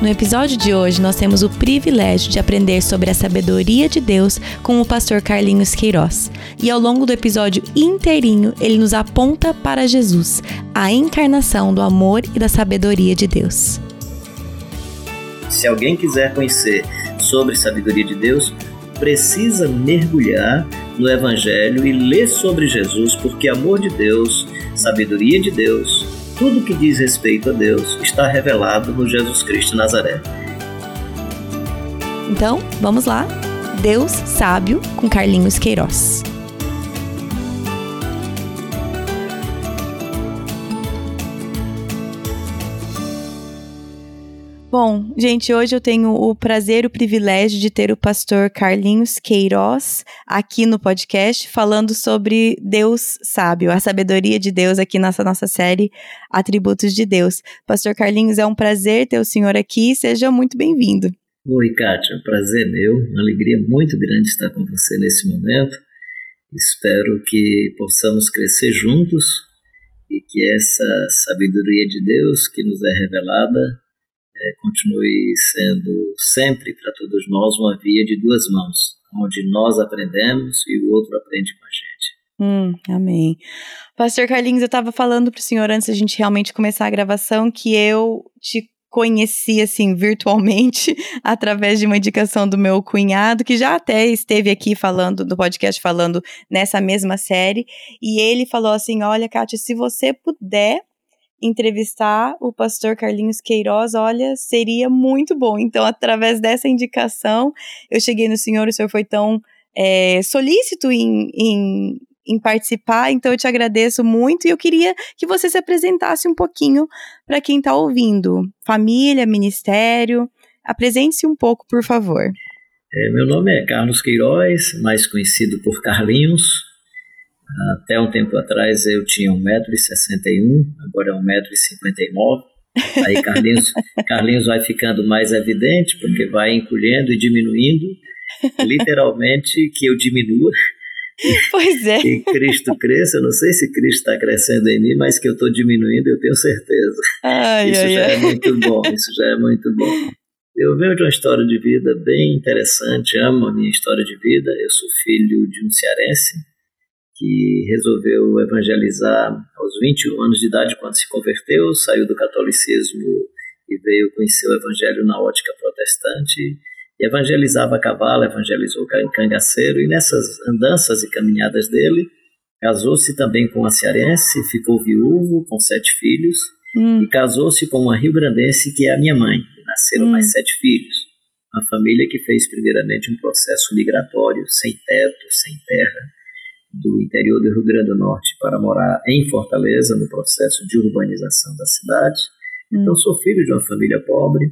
No episódio de hoje, nós temos o privilégio de aprender sobre a sabedoria de Deus com o pastor Carlinhos Queiroz. E ao longo do episódio inteirinho, ele nos aponta para Jesus, a encarnação do amor e da sabedoria de Deus. Se alguém quiser conhecer sobre sabedoria de Deus, precisa mergulhar no Evangelho e ler sobre Jesus, porque amor de Deus, sabedoria de Deus, tudo que diz respeito a Deus está revelado no Jesus Cristo Nazaré. Então, vamos lá. Deus Sábio com Carlinhos Queiroz. Bom, gente, hoje eu tenho o prazer e o privilégio de ter o pastor Carlinhos Queiroz aqui no podcast falando sobre Deus sábio, a sabedoria de Deus aqui nessa nossa série Atributos de Deus. Pastor Carlinhos, é um prazer ter o senhor aqui, seja muito bem-vindo. Oi, Kátia, prazer meu, uma alegria muito grande estar com você nesse momento. Espero que possamos crescer juntos e que essa sabedoria de Deus que nos é revelada é, continue sendo sempre para todos nós uma via de duas mãos, onde nós aprendemos e o outro aprende com a gente. Hum, amém. Pastor Carlinhos, eu estava falando para o senhor antes da gente realmente começar a gravação que eu te conheci assim virtualmente através de uma indicação do meu cunhado que já até esteve aqui falando do podcast falando nessa mesma série e ele falou assim olha Kátia se você puder entrevistar o pastor Carlinhos Queiroz, olha, seria muito bom. Então, através dessa indicação, eu cheguei no senhor, o senhor foi tão é, solícito em, em, em, participar, então eu te agradeço muito e eu queria que você se apresentasse um pouquinho para quem está ouvindo. Família, ministério, apresente-se um pouco, por favor. É, meu nome é Carlos Queiroz, mais conhecido por Carlinhos, até um tempo atrás eu tinha 1,61m, agora é 1,59m. Aí Carlinhos, Carlinhos vai ficando mais evidente, porque vai encolhendo e diminuindo, literalmente que eu diminua. Pois é. Que Cristo cresça, eu não sei se Cristo está crescendo em mim, mas que eu estou diminuindo, eu tenho certeza. Ai, isso ai, já ai. é muito bom, isso já é muito bom. Eu venho de uma história de vida bem interessante, amo a minha história de vida. Eu sou filho de um cearense, que resolveu evangelizar aos 21 anos de idade quando se converteu, saiu do catolicismo e veio conhecer o evangelho na ótica protestante, e evangelizava a cavalo, evangelizou cangaceiro, e nessas andanças e caminhadas dele, casou-se também com uma cearense, ficou viúvo com sete filhos, hum. e casou-se com uma rio-grandense que é a minha mãe, nasceram hum. mais sete filhos. Uma família que fez primeiramente um processo migratório, sem teto, sem terra, do interior do Rio Grande do Norte para morar em Fortaleza no processo de urbanização da cidade. Hum. Então sou filho de uma família pobre,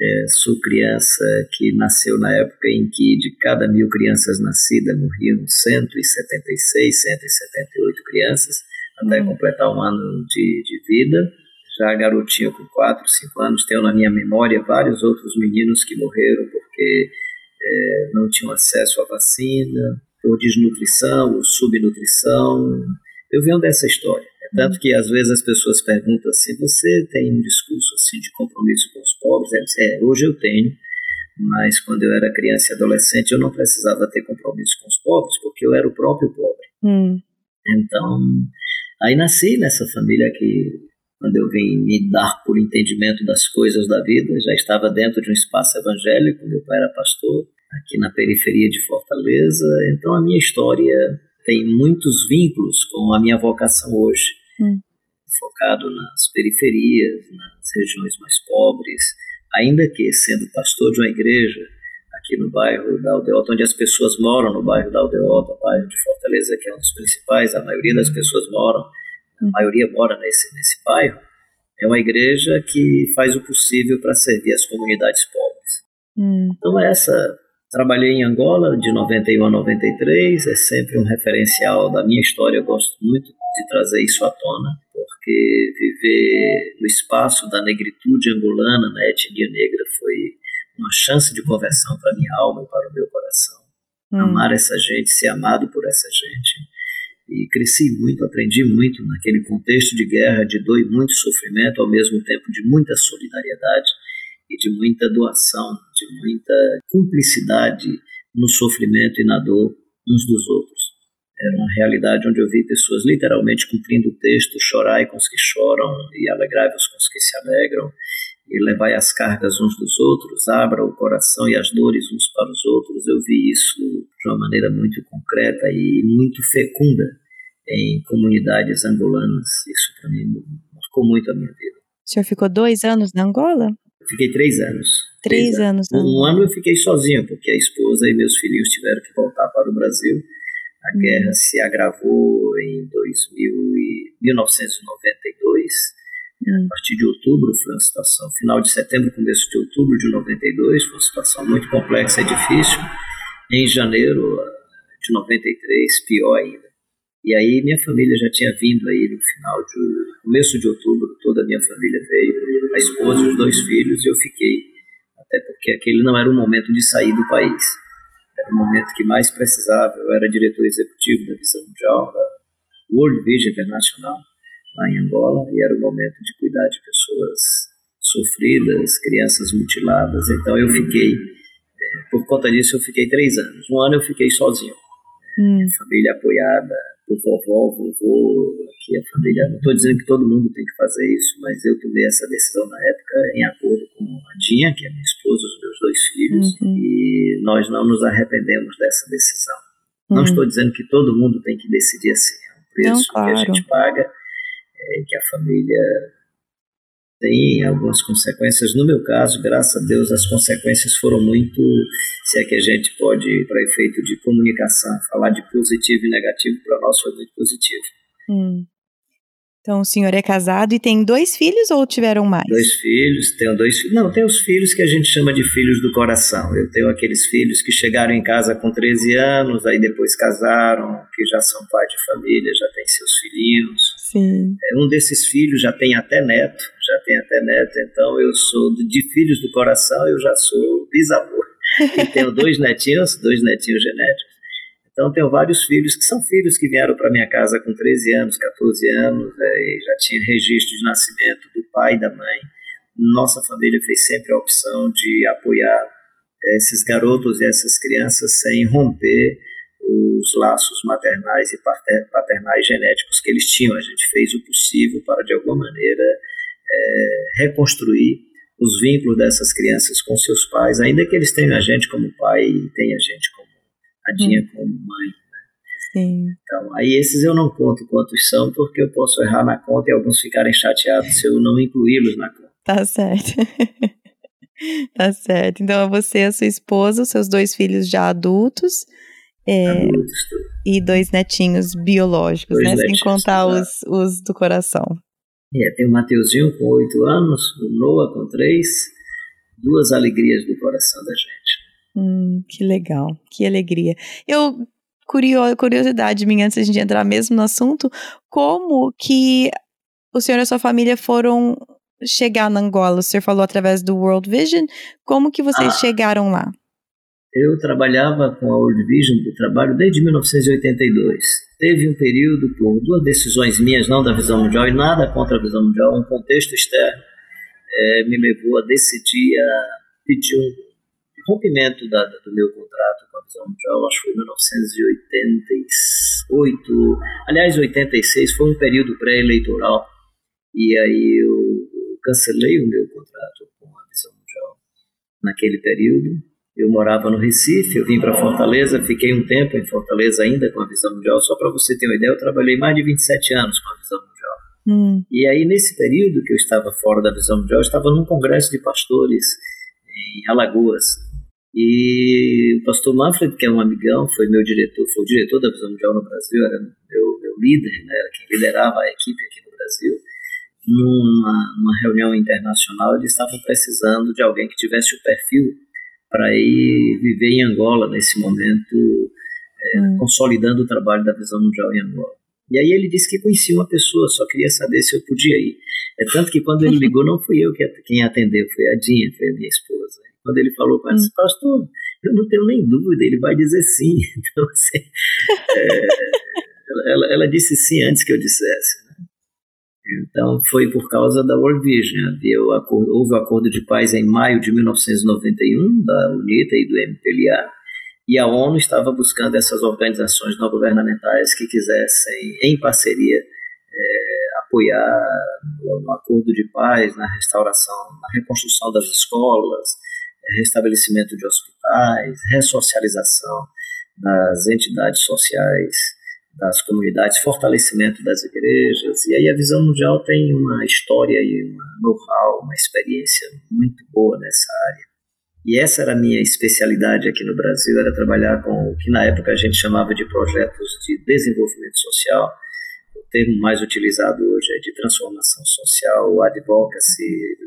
é, sou criança que nasceu na época em que de cada mil crianças nascidas morriam 176, 178 crianças até hum. completar um ano de, de vida. Já garotinho com 4, 5 anos, tenho na minha memória vários outros meninos que morreram porque é, não tinham acesso à vacina, por desnutrição ou subnutrição. Eu venho dessa história. É tanto que às vezes as pessoas perguntam assim: você tem um discurso assim de compromisso com os pobres? É, hoje eu tenho, mas quando eu era criança e adolescente eu não precisava ter compromisso com os pobres porque eu era o próprio pobre. Hum. Então, aí nasci nessa família que quando eu vim me dar por entendimento das coisas da vida, já estava dentro de um espaço evangélico, meu pai era pastor, aqui na periferia de Fortaleza. Então a minha história tem muitos vínculos com a minha vocação hoje, hum. focado nas periferias, nas regiões mais pobres, ainda que sendo pastor de uma igreja aqui no bairro da Aldeota, onde as pessoas moram no bairro da Aldeota, bairro de Fortaleza que é um dos principais, a maioria das pessoas moram, a hum. maioria mora nesse nesse bairro. É uma igreja que faz o possível para servir as comunidades pobres. Hum. Então essa Trabalhei em Angola de 91 a 93, é sempre um referencial da minha história, eu gosto muito de trazer isso à tona, porque viver no espaço da negritude angolana, na etnia negra, foi uma chance de conversão para minha alma e para o meu coração. Hum. Amar essa gente, ser amado por essa gente. E cresci muito, aprendi muito naquele contexto de guerra, de dor e muito sofrimento, ao mesmo tempo de muita solidariedade e de muita doação, de muita cumplicidade no sofrimento e na dor uns dos outros. Era uma realidade onde eu vi pessoas literalmente cumprindo o texto, chorai com os que choram e alegrai-vos com os que se alegram, e levai as cargas uns dos outros, abra o coração e as dores uns para os outros. Eu vi isso de uma maneira muito concreta e muito fecunda em comunidades angolanas. Isso para mim marcou muito a minha vida. O senhor ficou dois anos na Angola? Fiquei três anos. Três, três anos. anos. Um ano eu fiquei sozinho, porque a esposa e meus filhos tiveram que voltar para o Brasil. A hum. guerra se agravou em 2000 e 1992. Hum. A partir de outubro foi uma situação, final de setembro, começo de outubro de 92, foi uma situação muito complexa e difícil. Em janeiro de 93, pior ainda. E aí minha família já tinha vindo aí no final de começo de outubro, toda a minha família veio, a esposa, os dois filhos, e eu fiquei, até porque aquele não era o momento de sair do país. Era o momento que mais precisava. Eu era diretor executivo da Visão Mundial, da World Vision Internacional, lá em Angola, e era o momento de cuidar de pessoas sofridas, crianças mutiladas. Então eu fiquei, é, por conta disso, eu fiquei três anos. Um ano eu fiquei sozinho. Hum. Família apoiada, o vovó, o vovô, aqui a família. Não estou dizendo que todo mundo tem que fazer isso, mas eu tomei essa decisão na época em acordo com a Dinha, que é minha esposa, os meus dois filhos, uhum. e nós não nos arrependemos dessa decisão. Uhum. Não estou dizendo que todo mundo tem que decidir assim. É um preço não, claro. que a gente paga, é, que a família tem algumas consequências. No meu caso, graças a Deus, as consequências foram muito, se é que a gente pode, para efeito de comunicação, falar de positivo e negativo, para nós foi muito positivo. Hum. Então, o senhor é casado e tem dois filhos ou tiveram mais? Dois filhos, tenho dois filhos. Não, tem os filhos que a gente chama de filhos do coração. Eu tenho aqueles filhos que chegaram em casa com 13 anos, aí depois casaram, que já são pai de família, já têm seus filhinhos. Sim. É, um desses filhos já tem até neto, já tem até neto, então eu sou de filhos do coração, eu já sou bisavô. e tenho dois netinhos, dois netinhos genéticos. Então, tenho vários filhos que são filhos que vieram para minha casa com 13 anos, 14 anos, é, já tinha registro de nascimento do pai e da mãe. Nossa família fez sempre a opção de apoiar é, esses garotos e essas crianças sem romper os laços maternais e paternais genéticos que eles tinham. A gente fez o possível para, de alguma maneira, é, reconstruir os vínculos dessas crianças com seus pais, ainda que eles tenham a gente como pai e tenham a gente como tadinha hum. como mãe. Né? Sim. Então, aí esses eu não conto quantos são, porque eu posso errar na conta e alguns ficarem chateados se eu não incluí-los na conta. Tá certo. tá certo. Então, é você, a sua esposa, os seus dois filhos já adultos. É, adultos e dois netinhos biológicos, dois né? Netinhos, Sem contar os, os do coração. É, tem o Mateuzinho com oito anos, o Noah com três, duas alegrias do coração da gente. Hum, que legal, que alegria. Eu, curiosidade minha, antes de entrar mesmo no assunto, como que o senhor e a sua família foram chegar na Angola? O senhor falou através do World Vision, como que vocês ah, chegaram lá? Eu trabalhava com a World Vision do trabalho desde 1982. Teve um período, por duas decisões minhas, não da visão mundial e nada contra a visão mundial, um contexto externo é, me levou a decidir a pedir um rompimento da, do meu contrato com a visão mundial, acho que foi em 1988, aliás, 86, foi um período pré-eleitoral, e aí eu, eu cancelei o meu contrato com a visão mundial naquele período eu morava no Recife, eu vim para Fortaleza, fiquei um tempo em Fortaleza ainda com a Visão Mundial. Só para você ter uma ideia, eu trabalhei mais de 27 anos com a Visão Mundial. Hum. E aí, nesse período que eu estava fora da Visão Mundial, eu estava num congresso de pastores em Alagoas. E o pastor Manfred, que é um amigão, foi meu diretor, foi o diretor da Visão Mundial no Brasil, era meu, meu líder, né, era quem liderava a equipe aqui no Brasil. Numa, numa reunião internacional, eles estavam precisando de alguém que tivesse o perfil para ir viver em Angola nesse momento, é, hum. consolidando o trabalho da Visão Mundial em Angola. E aí ele disse que conhecia uma pessoa, só queria saber se eu podia ir. É tanto que quando ele ligou, não fui eu que, quem atendeu, foi a Dinha, foi a minha esposa. Quando ele falou com ela, hum. disse, pastor, eu não tenho nem dúvida, ele vai dizer sim. Então, assim, é, ela, ela, disse sim antes que eu dissesse. Então, foi por causa da World Vision. Havia o acordo, houve o acordo de paz em maio de 1991, da UNITA e do MPLA, e a ONU estava buscando essas organizações não governamentais que quisessem, em parceria, é, apoiar no, acordo de paz, na restauração, na reconstrução das escolas, é, restabelecimento de hospitais, ressocialização das entidades sociais das comunidades, fortalecimento das igrejas. E aí a Visão Mundial tem uma história e uma know-how, uma experiência muito boa nessa área. E essa era a minha especialidade aqui no Brasil, era trabalhar com o que na época a gente chamava de projetos de desenvolvimento social. O termo mais utilizado hoje é de transformação social, advocacy,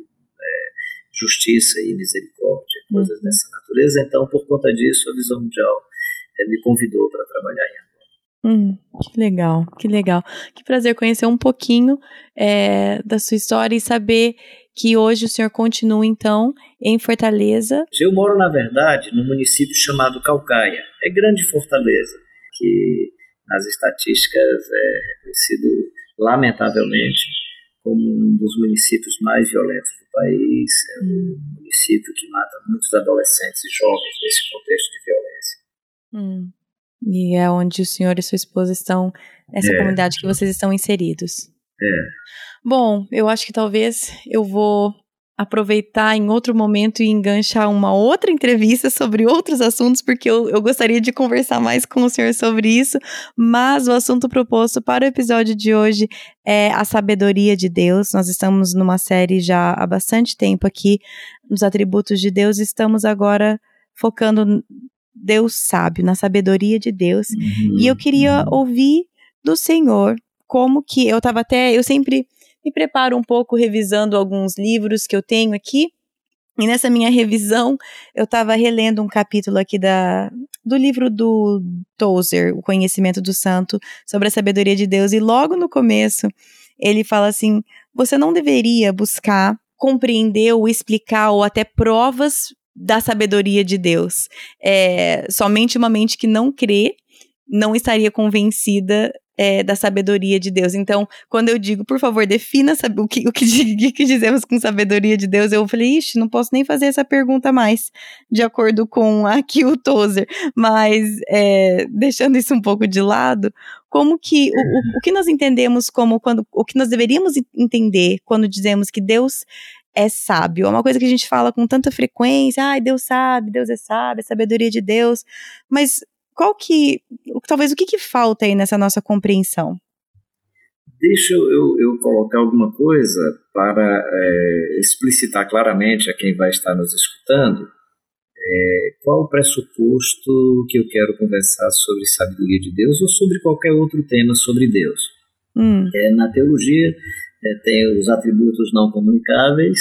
é, justiça e misericórdia, coisas uhum. dessa natureza. Então, por conta disso, a Visão Mundial é, me convidou para trabalhar em Hum, que legal, que legal. Que prazer conhecer um pouquinho é, da sua história e saber que hoje o senhor continua, então, em Fortaleza. Eu moro, na verdade, num município chamado Calcaia. É grande Fortaleza, que nas estatísticas é reconhecido, lamentavelmente, como um dos municípios mais violentos do país. É um hum. município que mata muitos adolescentes e jovens nesse contexto de violência. Hum. E é onde o senhor e sua esposa estão, nessa é. comunidade que vocês estão inseridos. É. Bom, eu acho que talvez eu vou aproveitar em outro momento e enganchar uma outra entrevista sobre outros assuntos, porque eu, eu gostaria de conversar mais com o senhor sobre isso, mas o assunto proposto para o episódio de hoje é a sabedoria de Deus. Nós estamos numa série já há bastante tempo aqui nos atributos de Deus, estamos agora focando Deus sábio, na sabedoria de Deus. Uhum. E eu queria ouvir do Senhor como que eu estava até, eu sempre me preparo um pouco revisando alguns livros que eu tenho aqui. E nessa minha revisão, eu estava relendo um capítulo aqui da, do livro do Tozer, O Conhecimento do Santo, sobre a sabedoria de Deus. E logo no começo, ele fala assim: você não deveria buscar compreender ou explicar ou até provas da sabedoria de Deus. É, somente uma mente que não crê não estaria convencida é, da sabedoria de Deus. Então, quando eu digo, por favor, defina o que, o que, que dizemos com sabedoria de Deus, eu falei, ixi, não posso nem fazer essa pergunta mais, de acordo com aqui o Tozer. Mas, é, deixando isso um pouco de lado, como que, o, o, o que nós entendemos como, quando, o que nós deveríamos entender quando dizemos que Deus é sábio. É uma coisa que a gente fala com tanta frequência, ai, Deus sabe, Deus é sábio, a sabedoria de Deus. Mas qual que, talvez o que, que falta aí nessa nossa compreensão? Deixa eu, eu colocar alguma coisa para é, explicitar claramente a quem vai estar nos escutando é, qual o pressuposto que eu quero conversar sobre sabedoria de Deus ou sobre qualquer outro tema sobre Deus. Hum. É, na teologia, é, tem os atributos não comunicáveis,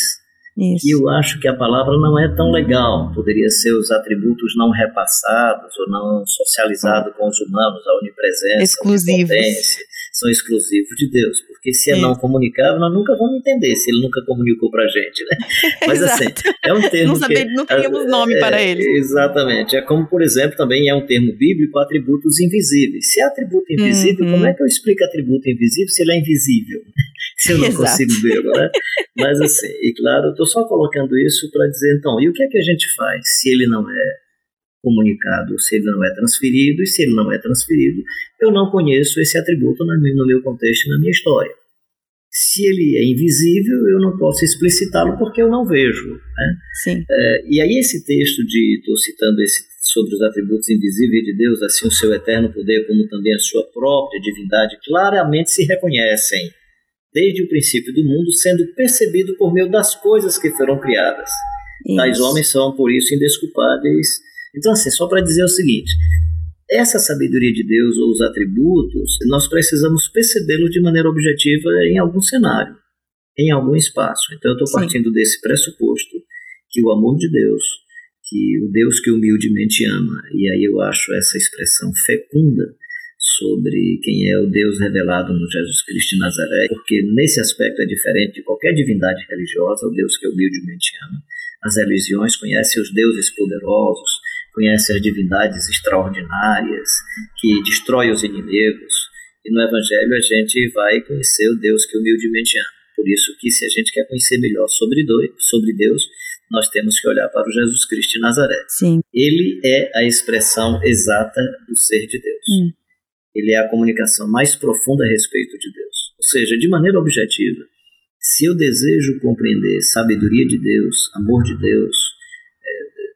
Isso. e eu acho que a palavra não é tão legal. Poderia ser os atributos não repassados ou não socializados com os humanos, a onipresença, exclusivos. São exclusivos de Deus, porque se é não comunicável, nós nunca vamos entender se ele nunca comunicou para a gente, né? Mas assim, é um termo não saber, que... Não teríamos nome é, para ele. Exatamente, é como, por exemplo, também é um termo bíblico, atributos invisíveis. Se é atributo invisível, uhum. como é que eu explico atributo invisível se ele é invisível? se eu não Exato. consigo ver, né? Mas assim, e claro, eu estou só colocando isso para dizer, então, e o que é que a gente faz se ele não é comunicado, se ele não é transferido, e se ele não é transferido, eu não conheço esse atributo no meu contexto, na minha história. Se ele é invisível, eu não posso explicitá-lo porque eu não vejo. Né? Sim. É, e aí esse texto de, estou citando esse sobre os atributos invisíveis de Deus, assim o seu eterno poder, como também a sua própria divindade, claramente se reconhecem desde o princípio do mundo, sendo percebido por meio das coisas que foram criadas. Isso. Tais homens são, por isso, indesculpáveis. Então, assim, só para dizer o seguinte: essa sabedoria de Deus ou os atributos, nós precisamos percebê-los de maneira objetiva em algum cenário, em algum espaço. Então, eu estou partindo desse pressuposto que o amor de Deus, que o Deus que humildemente ama, e aí eu acho essa expressão fecunda sobre quem é o Deus revelado no Jesus Cristo de Nazaré, porque nesse aspecto é diferente de qualquer divindade religiosa, o Deus que humildemente ama. As religiões conhecem os deuses poderosos, conhecem as divindades extraordinárias que destroem os inimigos. E no Evangelho a gente vai conhecer o Deus que humildemente ama. Por isso que se a gente quer conhecer melhor sobre Deus, nós temos que olhar para o Jesus Cristo de Nazaré. Sim. Ele é a expressão exata do ser de Deus. Hum. Ele é a comunicação mais profunda a respeito de Deus. Ou seja, de maneira objetiva, se eu desejo compreender sabedoria de Deus, amor de Deus,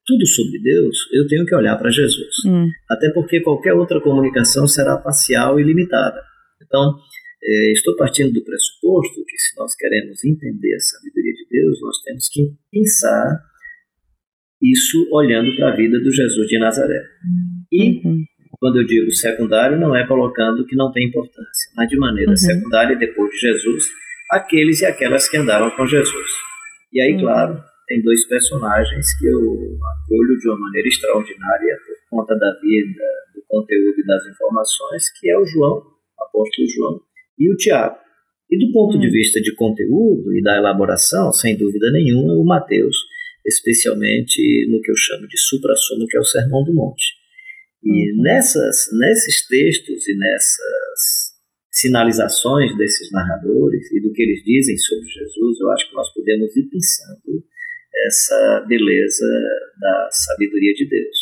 tudo sobre Deus, eu tenho que olhar para Jesus. Hum. Até porque qualquer outra comunicação será parcial e limitada. Então, é, estou partindo do pressuposto que se nós queremos entender a sabedoria de Deus, nós temos que pensar isso olhando para a vida do Jesus de Nazaré. E uhum. quando eu digo secundário, não é colocando que não tem importância, mas de maneira uhum. secundária, depois de Jesus, aqueles e aquelas que andaram com Jesus. E aí, uhum. claro, tem dois personagens que eu acolho de uma maneira extraordinária por conta da vida, do conteúdo e das informações, que é o João, o apóstolo João, e o Tiago. E do ponto de hum. vista de conteúdo e da elaboração, sem dúvida nenhuma, o Mateus, especialmente no que eu chamo de supra-sumo, que é o Sermão do Monte. E uhum. nessas, nesses textos e nessas sinalizações desses narradores e do que eles dizem sobre Jesus, eu acho que nós podemos ir pensando essa beleza da sabedoria de Deus.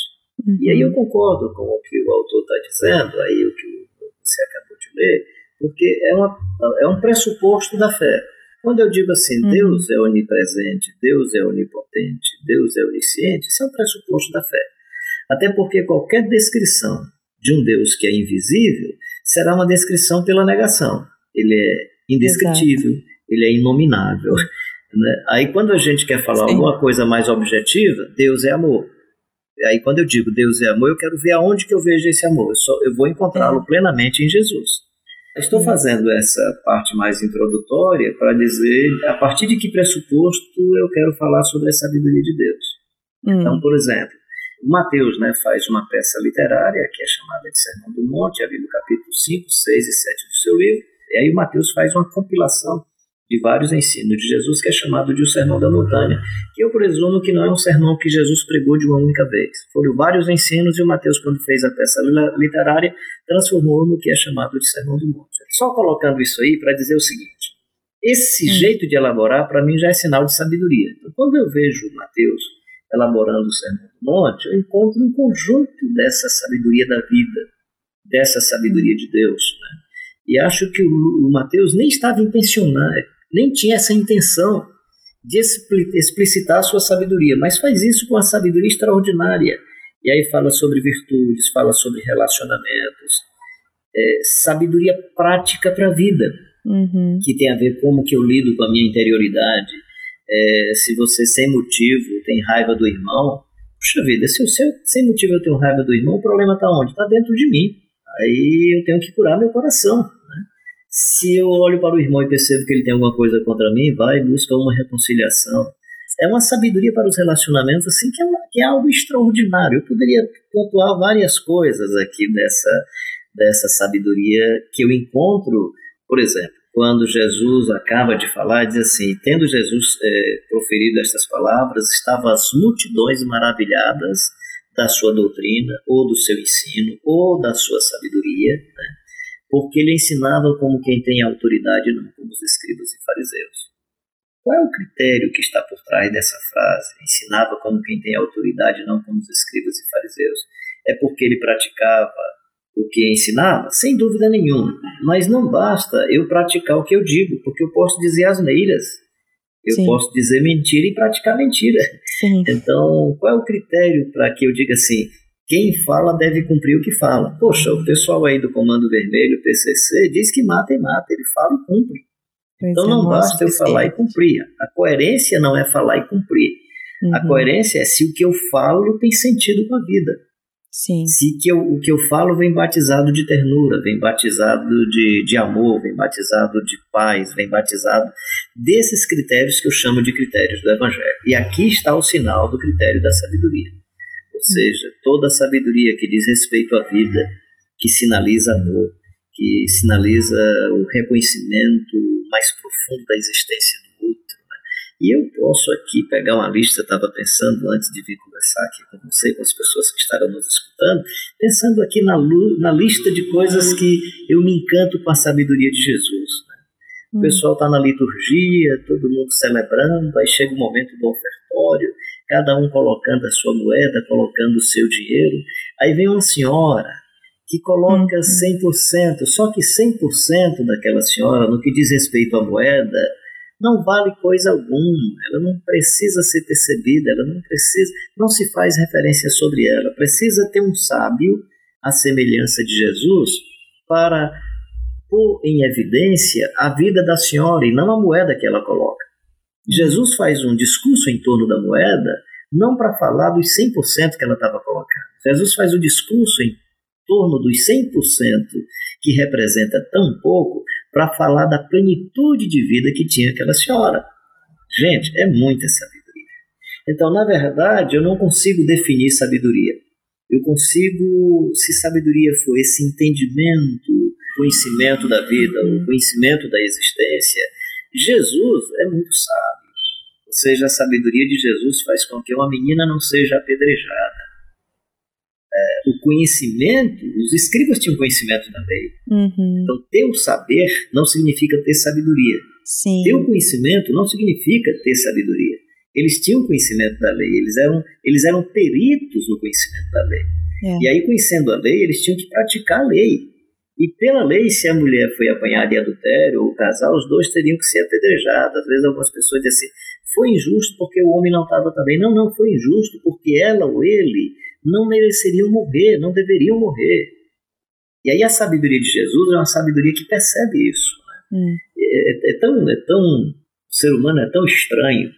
Uhum. E aí eu concordo com o que o autor está dizendo, aí o que você acabou de ler, porque é, uma, é um pressuposto da fé. Quando eu digo assim, uhum. Deus é onipresente, Deus é onipotente, Deus é onisciente, isso é um pressuposto da fé. Até porque qualquer descrição de um Deus que é invisível será uma descrição pela negação. Ele é indescritível, Exato. ele é inominável. Né? Aí quando a gente quer falar Sim. alguma coisa mais objetiva, Deus é amor. Aí quando eu digo Deus é amor, eu quero ver aonde que eu vejo esse amor. Eu, só, eu vou encontrá-lo é. plenamente em Jesus. Estou fazendo essa parte mais introdutória para dizer a partir de que pressuposto eu quero falar sobre a sabedoria de Deus. Hum. Então, por exemplo, Mateus né, faz uma peça literária que é chamada de Sermão do Monte, ali no capítulo 5, 6 e 7 do seu livro. E aí Mateus faz uma compilação de vários ensinos de Jesus, que é chamado de o Sermão da Montanha, que eu presumo que não é um sermão que Jesus pregou de uma única vez. Foram vários ensinos e o Mateus, quando fez a peça literária, transformou no que é chamado de Sermão do Monte. Só colocando isso aí para dizer o seguinte: esse hum. jeito de elaborar, para mim, já é sinal de sabedoria. Então, quando eu vejo Mateus elaborando o Sermão do Monte, eu encontro um conjunto dessa sabedoria da vida, dessa sabedoria de Deus. Né? E acho que o, o Mateus nem estava intencionado, nem tinha essa intenção de explicitar a sua sabedoria, mas faz isso com uma sabedoria extraordinária. E aí fala sobre virtudes, fala sobre relacionamentos, é, sabedoria prática para a vida, uhum. que tem a ver com como que eu lido com a minha interioridade. É, se você sem motivo tem raiva do irmão, puxa vida, se eu, se eu, sem motivo eu tenho raiva do irmão, o problema está onde? Está dentro de mim. Aí eu tenho que curar meu coração. Se eu olho para o irmão e percebo que ele tem alguma coisa contra mim, vai e busca uma reconciliação. É uma sabedoria para os relacionamentos assim que é, que é algo extraordinário. Eu poderia pontuar várias coisas aqui dessa, dessa sabedoria que eu encontro, por exemplo, quando Jesus acaba de falar, diz assim: tendo Jesus é, proferido estas palavras, estavam as multidões maravilhadas da sua doutrina, ou do seu ensino, ou da sua sabedoria, né? Porque ele ensinava como quem tem autoridade, não como os escribas e fariseus. Qual é o critério que está por trás dessa frase? Ensinava como quem tem autoridade, não como os escribas e fariseus. É porque ele praticava o que ensinava? Sem dúvida nenhuma. Mas não basta eu praticar o que eu digo, porque eu posso dizer asneiras. Eu Sim. posso dizer mentira e praticar mentira. Sim. Então, qual é o critério para que eu diga assim, quem fala deve cumprir o que fala? Poxa, o pessoal aí do Comando Vermelho, PCC, diz que mata e mata, ele fala e cumpre. Pois então é, não basta eu falar e cumprir. A coerência não é falar e cumprir. Uhum. A coerência é se o que eu falo tem sentido com a vida. Sim. Se que eu, o que eu falo vem batizado de ternura, vem batizado de, de amor, vem batizado de paz, vem batizado desses critérios que eu chamo de critérios do Evangelho. E aqui está o sinal do critério da sabedoria. Ou seja, toda a sabedoria que diz respeito à vida, que sinaliza amor, que sinaliza o reconhecimento mais profundo da existência do outro. Né? E eu posso aqui pegar uma lista, estava pensando antes de vir conversar aqui com você, com as pessoas que estarão nos escutando, pensando aqui na, na lista de coisas que eu me encanto com a sabedoria de Jesus. Né? O hum. pessoal está na liturgia, todo mundo celebrando, aí chega o momento do ofertório, cada um colocando a sua moeda, colocando o seu dinheiro. Aí vem uma senhora que coloca 100%, uhum. só que 100% daquela senhora, no que diz respeito à moeda, não vale coisa alguma, ela não precisa ser percebida, ela não precisa, não se faz referência sobre ela. Precisa ter um sábio, à semelhança de Jesus, para pôr em evidência a vida da senhora e não a moeda que ela coloca. Jesus faz um discurso em torno da moeda, não para falar dos 100% que ela estava colocando. Jesus faz um discurso em torno dos 100% que representa tão pouco para falar da plenitude de vida que tinha aquela senhora. Gente, é muita sabedoria. Então, na verdade, eu não consigo definir sabedoria. Eu consigo, se sabedoria for esse entendimento, conhecimento da vida, o conhecimento da existência, Jesus é muito sábio. Ou seja, a sabedoria de Jesus faz com que uma menina não seja apedrejada é, o conhecimento, os escribas tinham conhecimento da lei. Uhum. Então, ter o saber não significa ter sabedoria. Sim. Ter o conhecimento não significa ter sabedoria. Eles tinham conhecimento da lei, eles eram, eles eram peritos no conhecimento da lei. É. E aí, conhecendo a lei, eles tinham que praticar a lei. E pela lei, se a mulher foi apanhada em adultério, ou o casal, os dois teriam que ser apedrejados. Às vezes algumas pessoas dizem assim, foi injusto porque o homem não estava também. Não, não, foi injusto porque ela ou ele não mereceriam morrer, não deveriam morrer. E aí a sabedoria de Jesus é uma sabedoria que percebe isso. Né? Hum. É, é, tão, é tão, o ser humano é tão estranho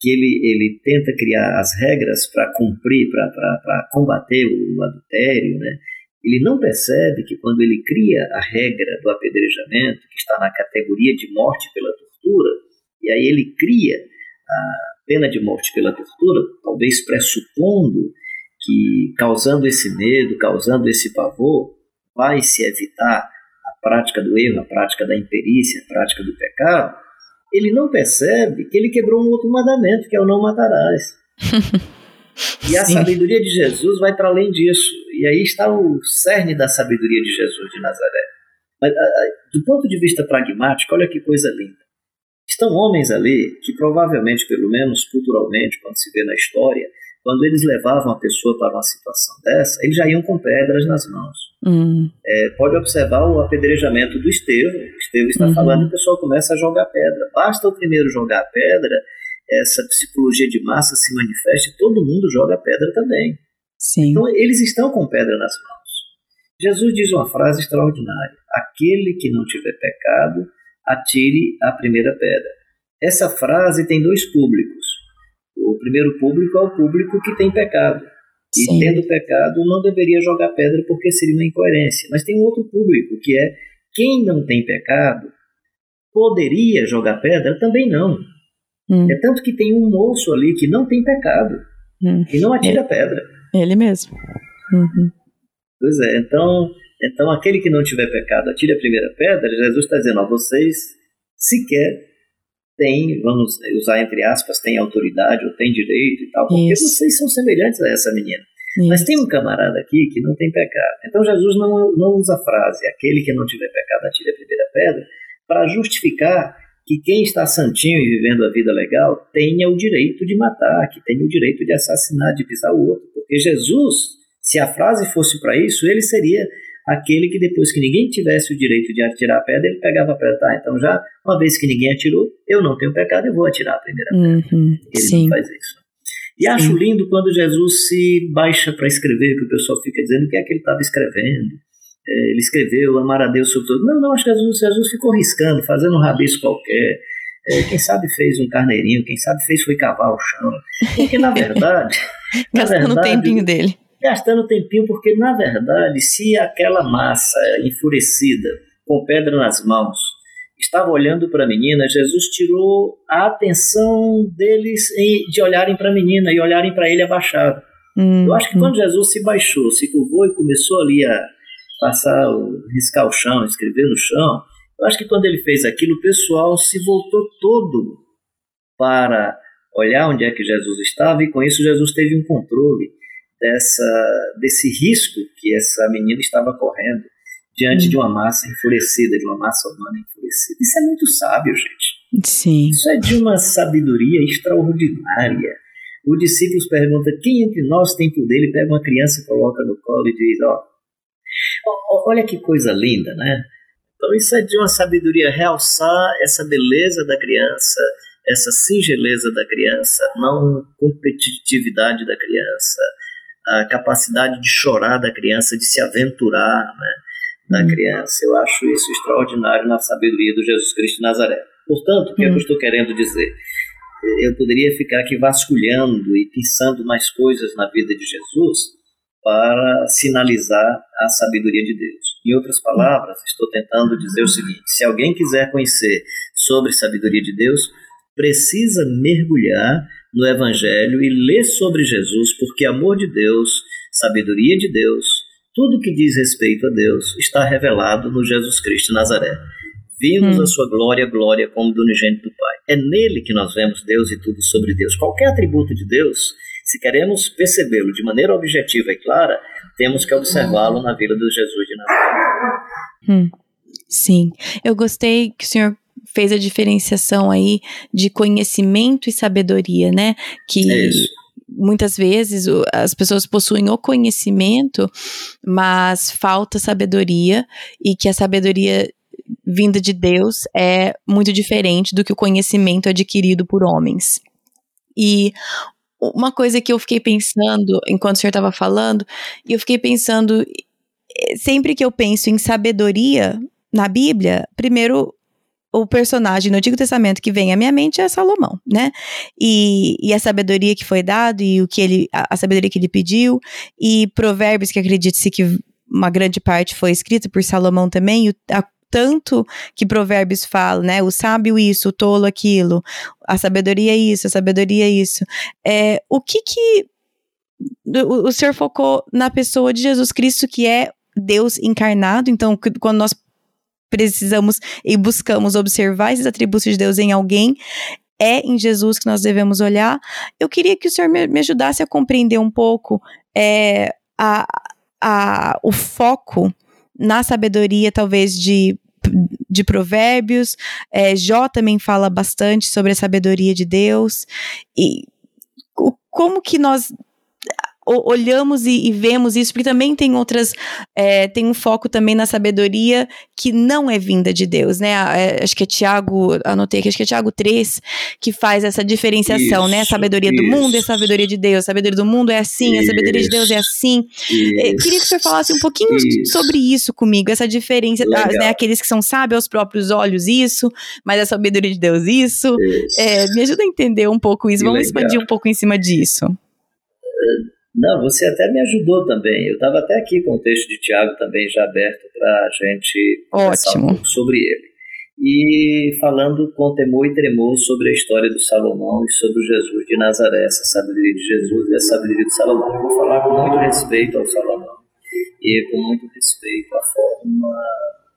que ele, ele tenta criar as regras para cumprir, para combater o adultério, né? Ele não percebe que quando ele cria a regra do apedrejamento, que está na categoria de morte pela tortura, e aí ele cria a pena de morte pela tortura, talvez pressupondo que causando esse medo, causando esse pavor, vai se evitar a prática do erro, a prática da imperícia, a prática do pecado, ele não percebe que ele quebrou um outro mandamento, que é o não matarás. e a Sim. sabedoria de Jesus vai para além disso. E aí está o cerne da sabedoria de Jesus de Nazaré. Mas, do ponto de vista pragmático, olha que coisa linda. Estão homens ali que provavelmente, pelo menos culturalmente, quando se vê na história, quando eles levavam a pessoa para uma situação dessa, eles já iam com pedras nas mãos. Uhum. É, pode observar o apedrejamento do Estevão. O Estevão está uhum. falando e o pessoal começa a jogar pedra. Basta o primeiro jogar a pedra, essa psicologia de massa se manifesta e todo mundo joga pedra também. Sim. Então eles estão com pedra nas mãos. Jesus diz uma frase extraordinária: Aquele que não tiver pecado, atire a primeira pedra. Essa frase tem dois públicos o primeiro público é o público que tem pecado. E Sim. tendo pecado, não deveria jogar pedra porque seria uma incoerência. Mas tem um outro público, que é quem não tem pecado, poderia jogar pedra? Também não. Hum. É tanto que tem um moço ali que não tem pecado hum. e não atira ele, pedra. Ele mesmo. Uhum. Pois é, então Então, aquele que não tiver pecado, atire a primeira pedra. Jesus está dizendo: ó, vocês sequer têm, vamos usar entre aspas, têm autoridade ou têm direito e tal, porque Isso. vocês são semelhantes a essa menina. Isso. Mas tem um camarada aqui que não tem pecado. Então Jesus não, não usa a frase, aquele que não tiver pecado, atire a primeira pedra, para justificar que quem está santinho e vivendo a vida legal tenha o direito de matar, que tenha o direito de assassinar, de pisar o outro. Porque Jesus, se a frase fosse para isso, ele seria aquele que depois que ninguém tivesse o direito de atirar a pedra, ele pegava a pedra, tá, então já, uma vez que ninguém atirou, eu não tenho pecado, eu vou atirar a primeira pedra. Uhum, ele sim. não faz isso. E sim. acho lindo quando Jesus se baixa para escrever, que o pessoal fica dizendo o que é que ele estava escrevendo. É, ele escreveu amar a Deus sobre tudo. Não, não, acho que Jesus, Jesus ficou riscando, fazendo um rabisco qualquer. É, quem sabe fez um carneirinho, quem sabe fez foi cavar o chão. Porque na verdade. Gastando o tempinho dele gastando tempinho, porque na verdade, se aquela massa enfurecida, com pedra nas mãos, estava olhando para a menina, Jesus tirou a atenção deles de olharem para a menina e olharem para ele abaixado. Hum, eu acho que hum. quando Jesus se baixou, se curvou e começou ali a passar, riscar o chão, escrever no chão, eu acho que quando ele fez aquilo, o pessoal se voltou todo para olhar onde é que Jesus estava e com isso Jesus teve um controle dessa, desse risco que essa menina estava correndo diante hum. de uma massa enfurecida, de uma massa humana enfurecida. Isso é muito sábio, gente. Sim. Isso é de uma sabedoria extraordinária. O discípulo pergunta: quem entre nós tem poder? Ele pega uma criança, coloca no colo e diz: ó, oh, olha que coisa linda, né? Então, isso é de uma sabedoria realçar essa beleza da criança, essa singeleza da criança, não competitividade da criança, a capacidade de chorar da criança, de se aventurar né, da hum. criança. Eu acho isso extraordinário na sabedoria do Jesus Cristo de Nazaré. Portanto, o que, hum. é que eu hum. estou querendo dizer? Eu poderia ficar aqui vasculhando e pensando mais coisas na vida de Jesus para sinalizar a sabedoria de Deus. Em outras palavras, estou tentando dizer o seguinte: se alguém quiser conhecer sobre sabedoria de Deus, precisa mergulhar no Evangelho e ler sobre Jesus, porque amor de Deus, sabedoria de Deus, tudo que diz respeito a Deus está revelado no Jesus Cristo Nazaré. Vimos hum. a sua glória, glória como do unigênito do Pai. É nele que nós vemos Deus e tudo sobre Deus. Qualquer atributo de Deus, se queremos percebê-lo de maneira objetiva e clara, temos que observá-lo na vida do Jesus de Nazaré. Hum. Sim, eu gostei que o senhor fez a diferenciação aí de conhecimento e sabedoria, né? Que é muitas vezes as pessoas possuem o conhecimento, mas falta sabedoria e que a sabedoria vinda de Deus é muito diferente do que o conhecimento adquirido por homens. E uma coisa que eu fiquei pensando enquanto o senhor estava falando, e eu fiquei pensando eh, sempre que eu penso em sabedoria na Bíblia, primeiro o personagem no Antigo Testamento que vem à minha mente é Salomão, né? E, e a sabedoria que foi dada e o que ele, a, a sabedoria que ele pediu, e Provérbios que acredite-se que uma grande parte foi escrita por Salomão também, e a, tanto que Provérbios fala, né? O sábio isso, o tolo aquilo, a sabedoria isso, a sabedoria isso. É, o que que o, o senhor focou na pessoa de Jesus Cristo, que é Deus encarnado, então quando nós precisamos e buscamos observar esses atributos de Deus em alguém, é em Jesus que nós devemos olhar. Eu queria que o senhor me, me ajudasse a compreender um pouco é, a, a, o foco na sabedoria, talvez, de de provérbios, é, Jó também fala bastante sobre a sabedoria de Deus, e o, como que nós olhamos e, e, vemos isso, porque também tem outras, é, tem um foco também na sabedoria que não é vinda de Deus, né? É, acho que é Tiago, anotei aqui, acho que é Tiago 3, que faz essa diferenciação, isso, né? A sabedoria isso. do mundo e a sabedoria de Deus. A sabedoria do mundo é assim, isso, a sabedoria de Deus é assim. É, queria que o senhor falasse um pouquinho sobre isso comigo, essa diferença, das, né? Aqueles que são sábios aos próprios olhos, isso, mas a sabedoria de Deus, isso. É, me ajuda a entender um pouco isso. Vamos legal. expandir um pouco em cima disso. Não, você até me ajudou também. Eu estava até aqui com o texto de Tiago também já aberto para a gente conversar um pouco sobre ele. E falando com temor e tremor sobre a história do Salomão e sobre Jesus de Nazaré, essa sabedoria de Jesus e a sabedoria de Salomão. Eu vou falar com muito respeito ao Salomão e com muito respeito à forma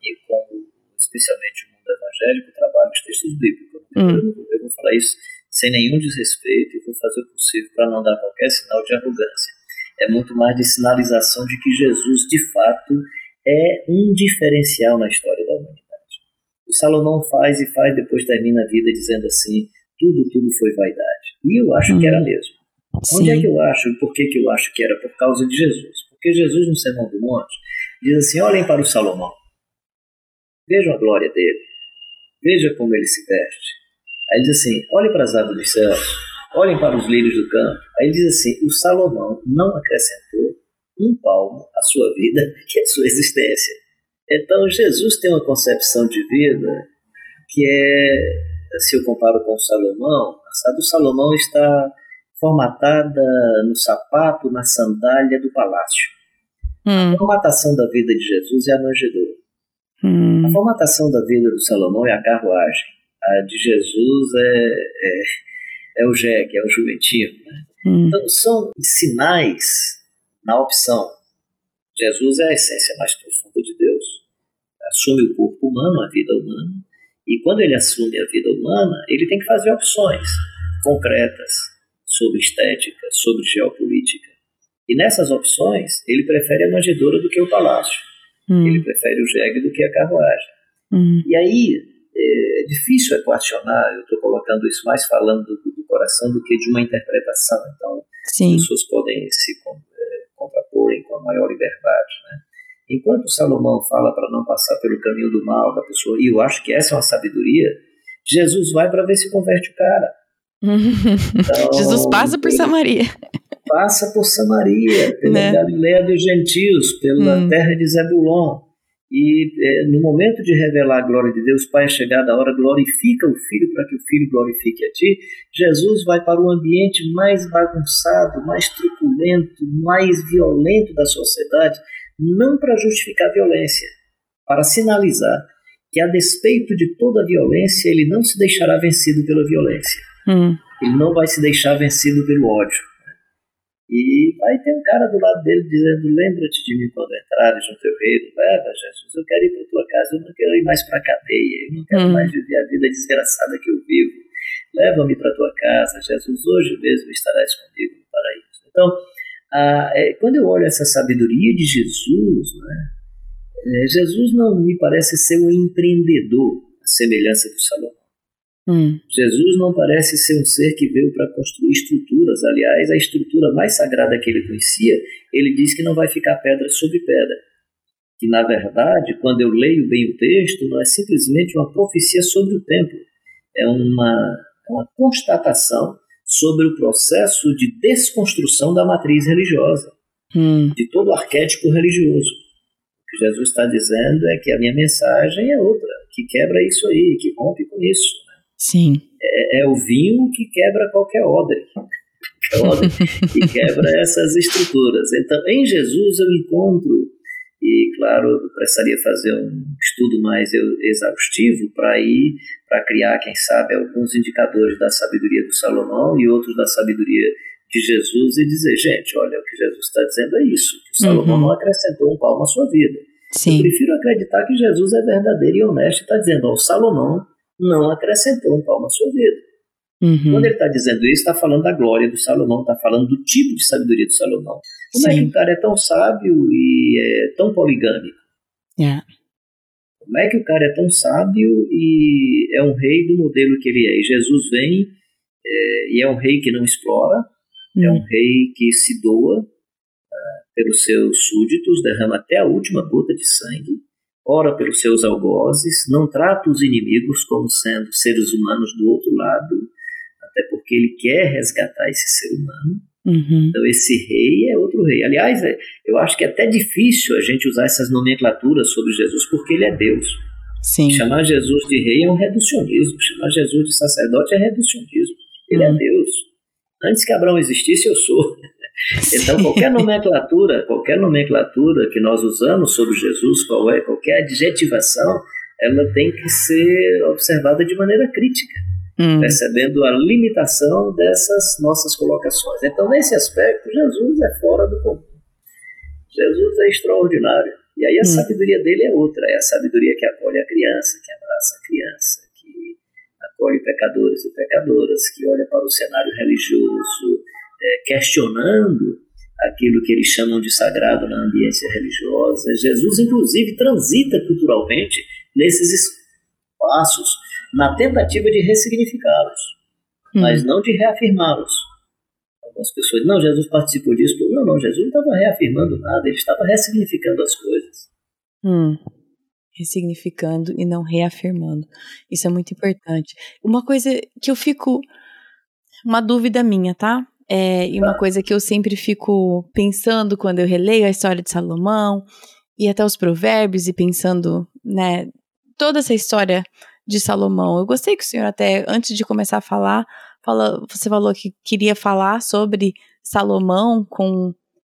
e como, especialmente o mundo evangélico, trabalha os textos bíblicos. Hum. Eu vou falar isso sem nenhum desrespeito e vou fazer o possível para não dar qualquer sinal de arrogância. É muito mais de sinalização de que Jesus, de fato, é um diferencial na história da humanidade. O Salomão faz e faz, depois termina a vida dizendo assim: tudo, tudo foi vaidade. E eu acho hum. que era mesmo. Sim. Onde é que eu acho? Por que, que eu acho que era? Por causa de Jesus. Porque Jesus, no Sermão do Monte, diz assim: olhem para o Salomão. Vejam a glória dele. Veja como ele se veste. Aí diz assim: olhem para as aves dos céus. Olhem para os lírios do campo. Aí diz assim: o Salomão não acrescentou um palmo à sua vida é a sua existência. Então Jesus tem uma concepção de vida que é, se eu comparo com o Salomão, a do Salomão está formatada no sapato, na sandália do palácio. Hum. A formatação da vida de Jesus é a manjedoura. Hum. A formatação da vida do Salomão é a carruagem. A de Jesus é, é, é o jegue, é o jumentinho. Né? Hum. Então, são sinais na opção. Jesus é a essência mais profunda de Deus. Assume o corpo humano, a vida humana. E quando ele assume a vida humana, ele tem que fazer opções concretas sobre estética, sobre geopolítica. E nessas opções, ele prefere a manjedoura do que o palácio. Hum. Ele prefere o jegue do que a carruagem. Hum. E aí, é difícil equacionar, eu estou colocando isso mais falando do, do, coração do que de uma interpretação. Então, Sim. as pessoas podem se é, contraporem com a maior liberdade. Né? Enquanto Salomão fala para não passar pelo caminho do mal da pessoa, e eu acho que essa é uma sabedoria, Jesus vai para ver se converte o cara. Então, Jesus passa por Samaria. Passa por Samaria, pela né? Galiléia dos gentios, pela hum. terra de Zebulon. E é, no momento de revelar a glória de Deus, Pai, é chegada a hora, glorifica o Filho para que o Filho glorifique a Ti. Jesus vai para o ambiente mais bagunçado, mais truculento, mais violento da sociedade, não para justificar a violência, para sinalizar que, a despeito de toda a violência, ele não se deixará vencido pela violência. Hum. Ele não vai se deixar vencido pelo ódio. E aí tem um cara do lado dele dizendo: Lembra-te de mim quando entrares no teu reino. Leva, Jesus, eu quero ir para tua casa, eu não quero ir mais para a cadeia, eu não quero hum. mais viver a vida desgraçada que eu vivo. Leva-me para tua casa, Jesus, hoje mesmo estarás comigo no paraíso. Então, a, é, quando eu olho essa sabedoria de Jesus, né, é, Jesus não me parece ser um empreendedor, a semelhança do Salomão. Hum. Jesus não parece ser um ser que veio para construir estruturas. Aliás, a estrutura mais sagrada que ele conhecia, ele diz que não vai ficar pedra sobre pedra. Que, na verdade, quando eu leio bem o texto, não é simplesmente uma profecia sobre o templo. É uma, é uma constatação sobre o processo de desconstrução da matriz religiosa, hum. de todo o arquétipo religioso. O que Jesus está dizendo é que a minha mensagem é outra, que quebra isso aí, que rompe com isso. Sim. É, é o vinho que quebra qualquer odre. que quebra essas estruturas. Então, em Jesus eu encontro, e claro, eu precisaria fazer um estudo mais exaustivo para ir, para criar, quem sabe, alguns indicadores da sabedoria do Salomão e outros da sabedoria de Jesus e dizer, gente, olha, o que Jesus está dizendo é isso, que o Salomão uhum. não acrescentou um palmo à sua vida. Sim. Eu prefiro acreditar que Jesus é verdadeiro e honesto e está dizendo, ó, o Salomão não acrescentou um palmo à sua vida. Uhum. Quando ele está dizendo isso, está falando da glória do Salomão, está falando do tipo de sabedoria do Salomão. Como Sim. é que o cara é tão sábio e é tão poligâmico? Yeah. Como é que o cara é tão sábio e é um rei do modelo que ele é? E Jesus vem é, e é um rei que não explora, uhum. é um rei que se doa uh, pelos seus súditos, derrama até a última gota de sangue, ora pelos seus algozes, não trata os inimigos como sendo seres humanos do outro lado, até porque ele quer resgatar esse ser humano. Uhum. Então, esse rei é outro rei. Aliás, é, eu acho que é até difícil a gente usar essas nomenclaturas sobre Jesus, porque ele é Deus. Sim. Chamar Jesus de rei é um reducionismo, chamar Jesus de sacerdote é reducionismo. Ele é uhum. é Deus. Antes que Abraão existisse, eu sou. Então, qualquer nomenclatura, qualquer nomenclatura que nós usamos sobre Jesus, qual é, qualquer adjetivação, ela tem que ser observada de maneira crítica, hum. percebendo a limitação dessas nossas colocações. Então, nesse aspecto, Jesus é fora do comum. Jesus é extraordinário. E aí a hum. sabedoria dele é outra, é a sabedoria que acolhe a criança, que abraça a criança, que acolhe pecadores e pecadoras, que olha para o cenário religioso, questionando aquilo que eles chamam de sagrado na ambiência religiosa. Jesus, inclusive, transita culturalmente nesses espaços na tentativa de ressignificá-los, hum. mas não de reafirmá-los. Algumas pessoas não, Jesus participou disso. Não, não, Jesus não estava reafirmando nada, ele estava ressignificando as coisas. Hum. Ressignificando e não reafirmando. Isso é muito importante. Uma coisa que eu fico. Uma dúvida minha, tá? É, e uma coisa que eu sempre fico pensando quando eu releio a história de Salomão e até os provérbios e pensando, né, toda essa história de Salomão. Eu gostei que o senhor até antes de começar a falar fala, você falou que queria falar sobre Salomão com,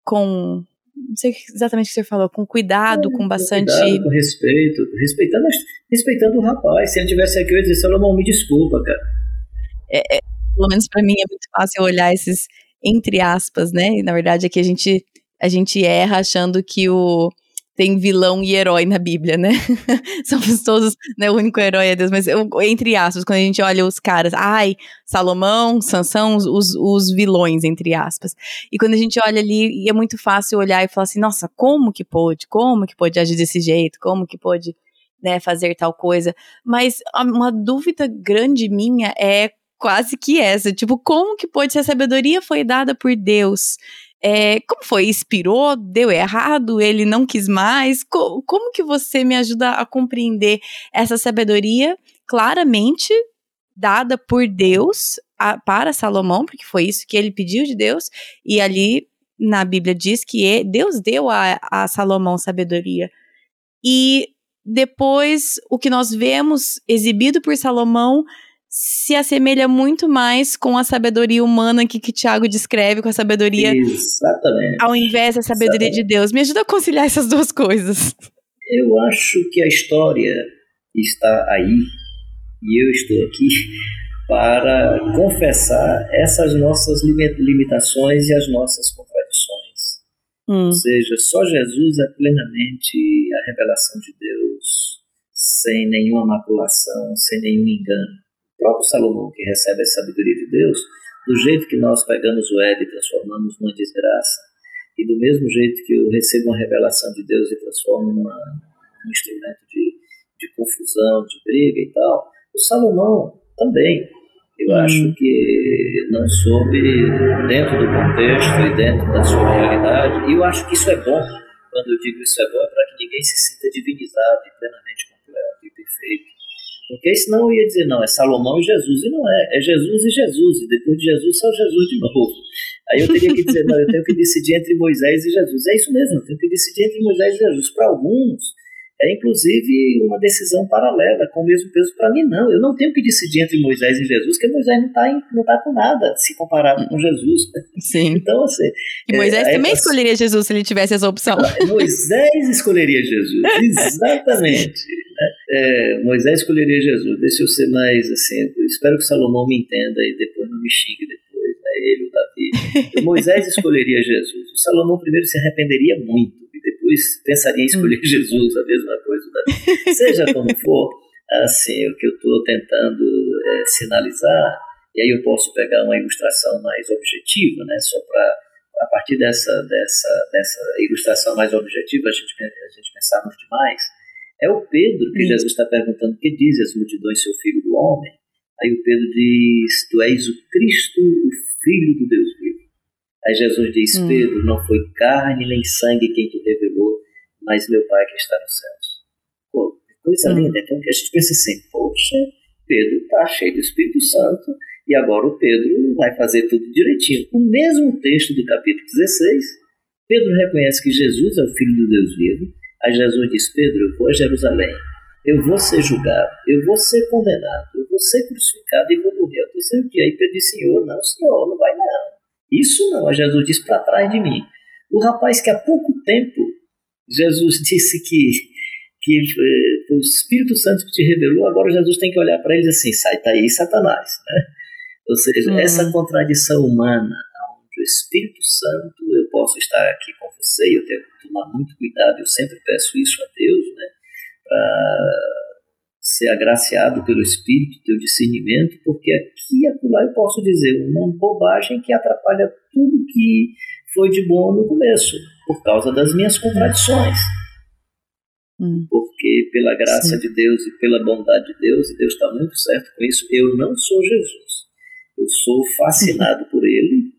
com não sei exatamente o que você falou, com cuidado, é, com bastante. Com, cuidado, com respeito, respeitando, respeitando o rapaz. Se ele tivesse aqui, eu ia dizer, Salomão, me desculpa, cara. É, é, pelo menos para mim é muito fácil olhar esses entre aspas, né? E na verdade aqui a gente, a gente erra achando que o tem vilão e herói na Bíblia, né? Somos todos, né? O único herói é Deus, mas eu, entre aspas, quando a gente olha os caras, ai, Salomão, Sansão, os, os vilões, entre aspas. E quando a gente olha ali, é muito fácil olhar e falar assim, nossa, como que pôde? Como que pôde agir desse jeito? Como que pôde, né, fazer tal coisa? Mas uma dúvida grande minha é quase que essa, tipo, como que pôde se a sabedoria foi dada por Deus? É, como foi? Inspirou? Deu errado? Ele não quis mais? Co como que você me ajuda a compreender essa sabedoria claramente dada por Deus a, para Salomão, porque foi isso que ele pediu de Deus, e ali na Bíblia diz que Deus deu a, a Salomão sabedoria. E depois o que nós vemos exibido por Salomão se assemelha muito mais com a sabedoria humana que, que Tiago descreve, com a sabedoria. Exatamente. Ao invés da sabedoria Exatamente. de Deus. Me ajuda a conciliar essas duas coisas. Eu acho que a história está aí e eu estou aqui para confessar essas nossas limitações e as nossas contradições. Hum. Ou seja, só Jesus é plenamente a revelação de Deus, sem nenhuma maculação, sem nenhum engano próprio Salomão, que recebe a sabedoria de Deus, do jeito que nós pegamos o Ed e transformamos numa desgraça, e do mesmo jeito que eu recebo uma revelação de Deus e transformo numa, num instrumento de, de confusão, de briga e tal, o Salomão também. Eu hum. acho que não soube, dentro do contexto e dentro da sua realidade, e eu acho que isso é bom. Quando eu digo isso é bom, é para que ninguém se sinta divinizado e plenamente completo e perfeito porque senão eu ia dizer, não, é Salomão e Jesus. E não é, é Jesus e Jesus. E depois de Jesus, só Jesus de novo. Aí eu teria que dizer, não, eu tenho que decidir entre Moisés e Jesus. É isso mesmo, eu tenho que decidir entre Moisés e Jesus. Para alguns, é inclusive uma decisão paralela, com o mesmo peso para mim, não. Eu não tenho que decidir entre Moisés e Jesus, porque Moisés não está não tá com nada se comparado com Jesus. Sim. Então, assim. E Moisés é, também é, escolheria Jesus se ele tivesse essa opção. Moisés escolheria Jesus, exatamente. É, Moisés escolheria Jesus. Deixa eu ser mais assim. espero que Salomão me entenda e depois não me xingue depois, né? Ele, o Davi. Moisés escolheria Jesus. O Salomão primeiro se arrependeria muito e depois pensaria em escolher hum. Jesus, a mesma coisa. Davi. Seja como for, assim, o que eu estou tentando é, sinalizar, e aí eu posso pegar uma ilustração mais objetiva, né? Só para a partir dessa, dessa, dessa ilustração mais objetiva a gente, a gente pensarmos demais é o Pedro que Jesus está perguntando: que diz as multidões, seu filho do homem? Aí o Pedro diz: Tu és o Cristo, o Filho do Deus vivo. Aí Jesus diz: hum. Pedro, não foi carne nem sangue quem te revelou, mas meu Pai que está nos céus. Pô, coisa hum. linda. Então que a gente pensa assim: Poxa, Pedro está cheio do Espírito Santo e agora o Pedro vai fazer tudo direitinho. O mesmo texto do capítulo 16, Pedro reconhece que Jesus é o Filho do Deus vivo Aí Jesus diz: Pedro, eu vou a Jerusalém, eu vou ser julgado, eu vou ser condenado, eu vou ser crucificado e vou morrer ao terceiro dia. Aí Pedro diz: Senhor, não, Senhor, não vai não. Isso não. Aí Jesus diz: para trás de mim. O rapaz que há pouco tempo Jesus disse que, que eh, o Espírito Santo te revelou, agora Jesus tem que olhar para ele assim: sai daí, Satanás. Né? Ou seja, hum. essa contradição humana, onde o Espírito Santo, eu posso estar aqui com você, eu tenho que tomar muito cuidado, eu sempre peço isso a Deus, né, para ser agraciado pelo Espírito, teu discernimento, porque aqui e acolá eu posso dizer uma bobagem que atrapalha tudo que foi de bom no começo, por causa das minhas contradições. Hum. Porque pela graça Sim. de Deus e pela bondade de Deus, e Deus está muito certo com isso, eu não sou Jesus. Eu sou fascinado por Ele,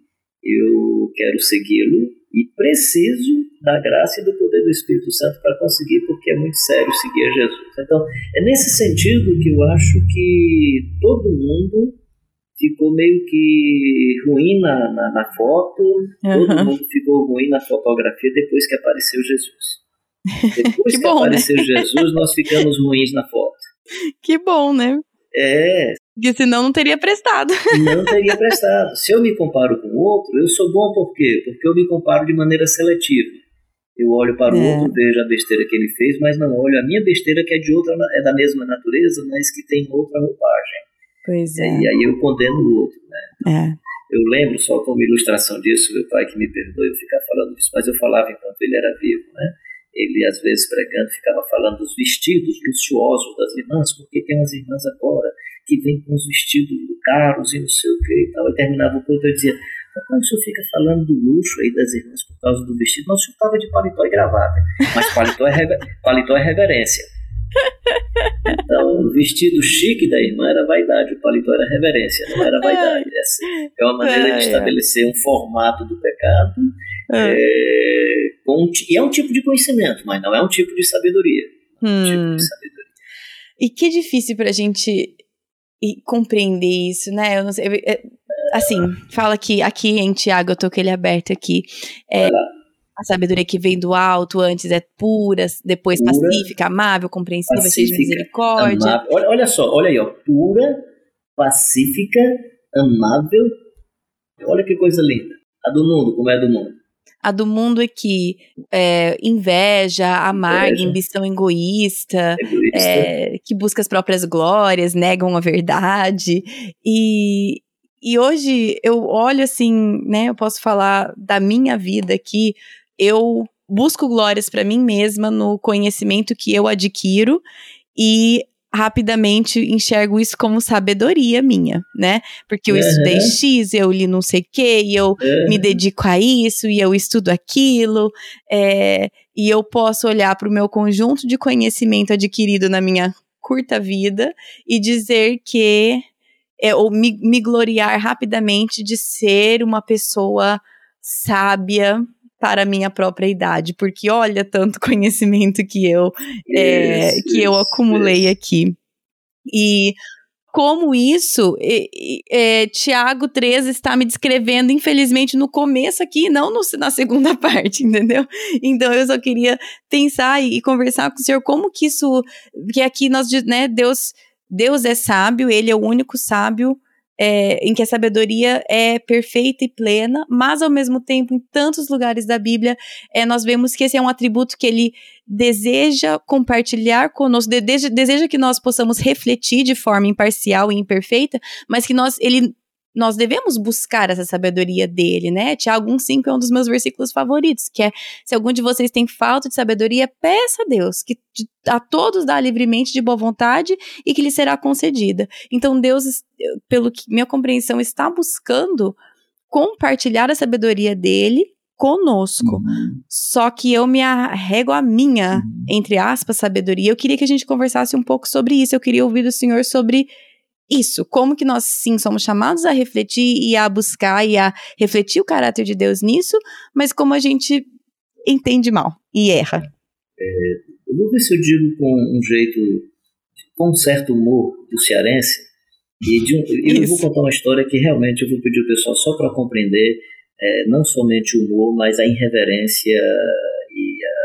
eu quero segui-lo e preciso da graça e do poder do Espírito Santo para conseguir, porque é muito sério seguir a Jesus. Então, é nesse sentido que eu acho que todo mundo ficou meio que ruim na, na, na foto, uhum. todo mundo ficou ruim na fotografia depois que apareceu Jesus. Depois que, que bom, né? apareceu né? Jesus, nós ficamos ruins na foto. Que bom, né? É. Porque senão não teria prestado. Não teria prestado. Se eu me comparo com o outro, eu sou bom por quê? Porque eu me comparo de maneira seletiva. Eu olho para o é. outro, vejo a besteira que ele fez, mas não olho a minha besteira que é de outra, é da mesma natureza, mas que tem outra roupagem. Pois é. E aí eu condeno o outro, né? É. Eu lembro só como ilustração disso, meu pai que me perdoe eu ficar falando disso, mas eu falava enquanto ele era vivo, né? ele às vezes pregando ficava falando dos vestidos luxuosos das irmãs, porque tem umas irmãs agora que vêm com os vestidos caros e não sei o que e tal. E terminava o culto e eu dizia, papai, o senhor fica falando do luxo aí das irmãs por causa do vestido, mas o senhor estava de paletó e gravata. Mas paletó é, rever, paletó é reverência. Então, o vestido chique da irmã era vaidade, o paletó era reverência, não era vaidade. Essa é uma maneira de estabelecer um formato do pecado. É. É, com, e é um tipo de conhecimento, mas não é um tipo de sabedoria. É um tipo de hum. sabedoria. E que difícil pra gente compreender isso, né? Eu não sei. É, assim, fala que aqui em Tiago, eu tô com ele aberto aqui. É, a sabedoria que vem do alto, antes é pura, depois pura, pacífica, amável, compreensiva, cheia de misericórdia. Olha, olha só, olha aí, ó. Pura, pacífica, amável. Olha que coisa linda. A do mundo, como é a do mundo? A do mundo é que é, inveja, amarga, ambição egoísta, egoísta. É, que busca as próprias glórias, negam a verdade. E, e hoje eu olho assim, né? Eu posso falar da minha vida aqui eu busco glórias para mim mesma no conhecimento que eu adquiro e rapidamente enxergo isso como sabedoria minha, né? Porque eu uhum. estudei X, eu li não sei o quê, e eu uhum. me dedico a isso, e eu estudo aquilo, é, e eu posso olhar para o meu conjunto de conhecimento adquirido na minha curta vida e dizer que, é, ou me, me gloriar rapidamente de ser uma pessoa sábia, para a minha própria idade, porque olha tanto conhecimento que eu é, isso, que eu acumulei isso. aqui. E como isso, é, Tiago 13 está me descrevendo, infelizmente, no começo aqui, não no, na segunda parte, entendeu? Então eu só queria pensar e, e, conversar com o senhor como que isso, que aqui nós, né, Deus, Deus é sábio, ele é o único sábio, é, em que a sabedoria é perfeita e plena, mas ao mesmo tempo, em tantos lugares da Bíblia, é, nós vemos que esse é um atributo que ele deseja compartilhar conosco, deseja, deseja que nós possamos refletir de forma imparcial e imperfeita, mas que nós, ele nós devemos buscar essa sabedoria dele, né? Tiago 1,5 é um dos meus versículos favoritos, que é: se algum de vocês tem falta de sabedoria, peça a Deus, que a todos dá livremente de boa vontade e que lhe será concedida. Então, Deus, pelo que minha compreensão, está buscando compartilhar a sabedoria dele conosco. Uhum. Só que eu me arrego a minha, uhum. entre aspas, sabedoria. Eu queria que a gente conversasse um pouco sobre isso. Eu queria ouvir do Senhor sobre isso, como que nós sim somos chamados a refletir e a buscar e a refletir o caráter de Deus nisso, mas como a gente entende mal e erra. É, eu vou ver se eu digo com um jeito, com um certo humor do cearense, e de um, eu vou contar uma história que realmente eu vou pedir ao pessoal só para compreender é, não somente o humor, mas a irreverência e a,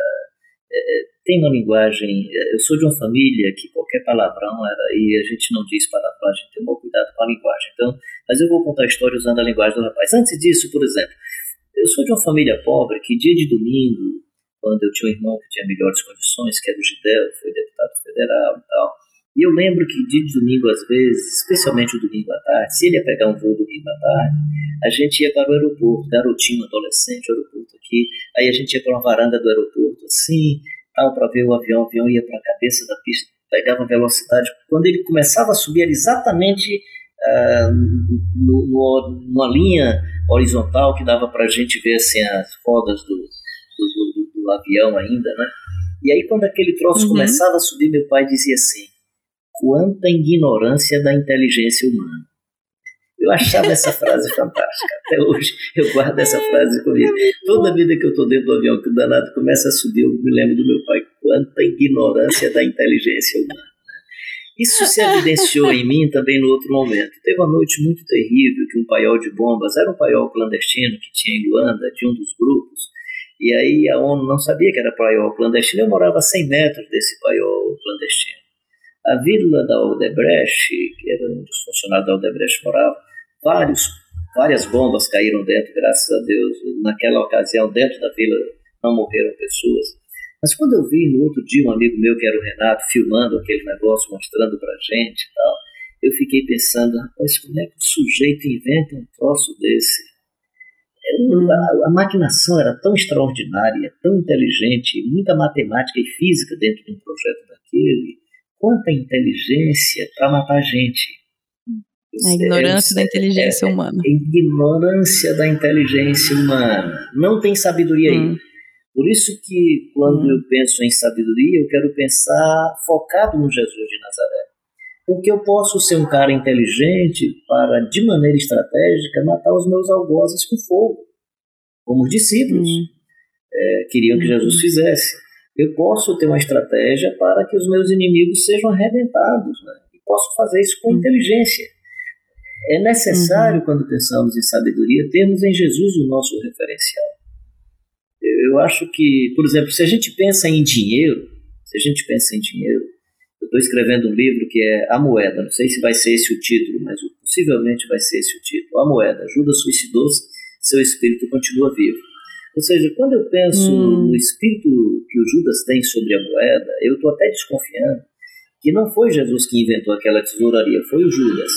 é, tem uma linguagem. Eu sou de uma família que qualquer palavrão era. E a gente não diz palavrão, a gente tem um cuidado com a linguagem. Então, mas eu vou contar a história usando a linguagem do rapaz. Antes disso, por exemplo, eu sou de uma família pobre que dia de domingo, quando eu tinha um irmão que tinha melhores condições, que era o Gidel, foi deputado federal e tal, E eu lembro que de domingo, às vezes, especialmente o domingo à tarde, se ele ia pegar um voo domingo à tarde, a gente ia para o aeroporto, garotinho, adolescente, aeroporto aqui, aí a gente ia para uma varanda do aeroporto, assim, tal, para ver o avião, o avião ia para a cabeça da pista, pegava velocidade. Quando ele começava a subir, era exatamente uh, no, no, numa linha horizontal que dava para a gente ver assim, as rodas do, do, do, do, avião ainda, né? E aí quando aquele troço uhum. começava a subir, meu pai dizia assim, quanta ignorância da inteligência humana. Eu achava essa frase fantástica. Até hoje eu guardo essa frase comigo. Toda vida que eu estou dentro do avião, que o danado começa a subir, eu me lembro do meu pai. Quanta ignorância da inteligência humana. Isso se evidenciou em mim também no outro momento. Teve uma noite muito terrível que um paiol de bombas, era um paiol clandestino que tinha em Luanda, de um dos grupos, e aí a ONU não sabia que era paiol clandestino, eu morava a 100 metros desse paiol clandestino. A vila da Odebrecht, que era onde os funcionários da Odebrecht moravam, vários, várias bombas caíram dentro, graças a Deus. Naquela ocasião, dentro da vila, não morreram pessoas. Mas quando eu vi no outro dia um amigo meu, que era o Renato, filmando aquele negócio, mostrando pra gente e tal, eu fiquei pensando, rapaz, como é que o sujeito inventa um troço desse? Hum. A, a, maquinação era tão extraordinária, tão inteligente, muita matemática e física dentro de um projeto daquele. Quanta inteligência para matar gente. A ignorância é, da inteligência é, humana. A ignorância da inteligência humana. Não tem sabedoria hum. aí. Por isso que quando hum. eu penso em sabedoria, eu quero pensar focado no Jesus de Nazaré. Porque eu posso ser um cara inteligente para, de maneira estratégica, matar os meus algozes com fogo, como os discípulos hum. é, queriam que Jesus hum. fizesse. Eu posso ter uma estratégia para que os meus inimigos sejam arrebentados, né? e posso fazer isso com hum. inteligência. É necessário, uhum. quando pensamos em sabedoria, termos em Jesus o nosso referencial eu acho que, por exemplo, se a gente pensa em dinheiro, se a gente pensa em dinheiro, eu estou escrevendo um livro que é A Moeda, não sei se vai ser esse o título, mas possivelmente vai ser esse o título. A Moeda, Judas suicidou-se, seu espírito continua vivo. Ou seja, quando eu penso hum. no espírito que o Judas tem sobre a moeda, eu estou até desconfiando que não foi Jesus que inventou aquela tesouraria, foi o Judas.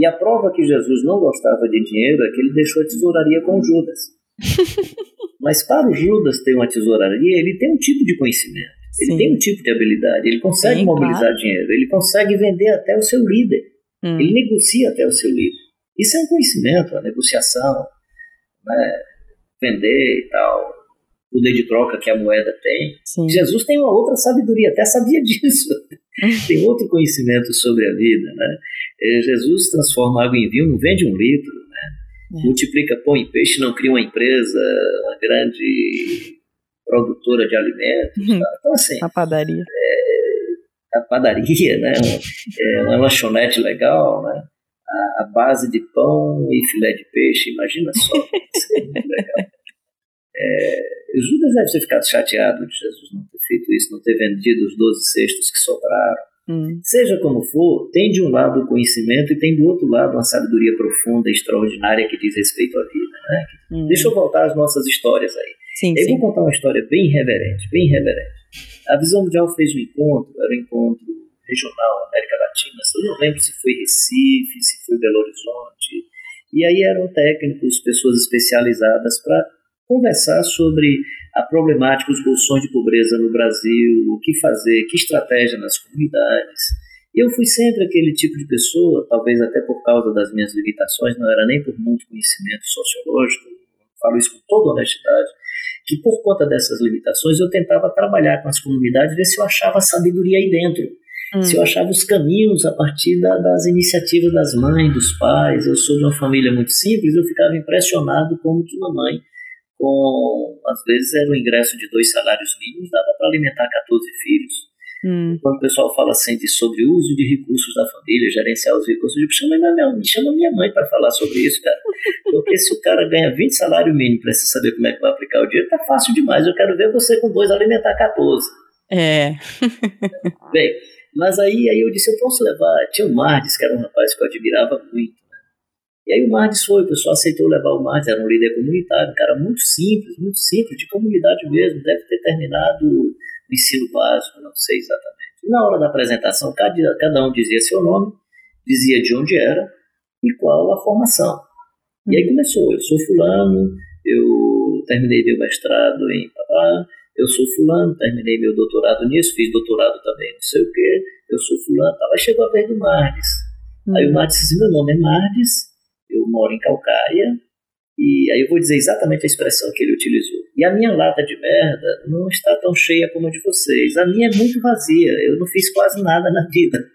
E a prova que Jesus não gostava de dinheiro é que ele deixou a tesouraria com Judas. Mas para o Judas ter uma tesouraria, ele tem um tipo de conhecimento, ele Sim. tem um tipo de habilidade, ele consegue Sim, mobilizar claro. dinheiro, ele consegue vender até o seu líder, hum. ele negocia até o seu líder. Isso é um conhecimento, a negociação, né? vender e tal, poder de troca que a moeda tem. Sim. Jesus tem uma outra sabedoria, até sabia disso. tem outro conhecimento sobre a vida. Né? Eh, Jesus transforma água em vinho, não vende um litro, é. Multiplica pão e peixe, não cria uma empresa, uma grande produtora de alimentos. Tá? Então, assim. A padaria. É, a padaria, né? É uma lanchonete legal, né? A, a, base de pão e filé de peixe, imagina só. Isso é muito legal. É, Judas deve ter ficado chateado de Jesus não ter feito isso, não ter vendido os 12 cestos que sobraram. Hum. Seja como for, tem de um lado o conhecimento e tem do outro lado uma sabedoria profunda extraordinária que diz respeito à vida. Né? Hum. Deixa eu voltar às nossas histórias aí. Sim, eu sim. vou contar uma história bem reverente, bem reverente. A Visão Mundial fez um encontro, era um encontro regional, América Latina, eu não lembro se foi Recife, se foi Belo Horizonte, e aí eram técnicos, pessoas especializadas para conversar sobre a problemática, os bolsões de pobreza no Brasil, o que fazer, que estratégia nas comunidades. Eu fui sempre aquele tipo de pessoa, talvez até por causa das minhas limitações, não era nem por muito conhecimento sociológico, falo isso com toda honestidade, que por conta dessas limitações eu tentava trabalhar com as comunidades, ver se eu achava sabedoria aí dentro, hum. se eu achava os caminhos a partir da, das iniciativas das mães, dos pais. Eu sou de uma família muito simples, eu ficava impressionado como que uma mãe com, às vezes era o ingresso de dois salários mínimos, dava para alimentar 14 filhos. Hum. Quando o pessoal fala assim de, sobre o uso de recursos da família, gerenciar os recursos, eu digo, chama minha, mãe, chama minha mãe para falar sobre isso, cara. Porque se o cara ganha 20 salários mínimos para saber como é que vai aplicar o dinheiro, tá fácil demais. Eu quero ver você com dois alimentar 14. É. Bem, mas aí, aí eu disse, eu posso levar. Tinha o Mardes, que era um rapaz que eu admirava muito. E aí o Mardes foi, o pessoal aceitou levar o Mardes, era um líder comunitário, um cara muito simples, muito simples, de comunidade mesmo, deve ter terminado o ensino básico, não sei exatamente. E na hora da apresentação, cada, cada um dizia seu nome, dizia de onde era e qual a formação. E aí começou, eu sou fulano, eu terminei meu mestrado em papá, eu sou fulano, terminei meu doutorado nisso, fiz doutorado também, não sei o quê, eu sou fulano, tal. aí chegou a vez do Mardes. Uhum. Aí o Mardes disse, meu nome é Mardes, eu moro em Calcaia, e aí eu vou dizer exatamente a expressão que ele utilizou. E a minha lata de merda não está tão cheia como a de vocês. A minha é muito vazia. Eu não fiz quase nada na vida.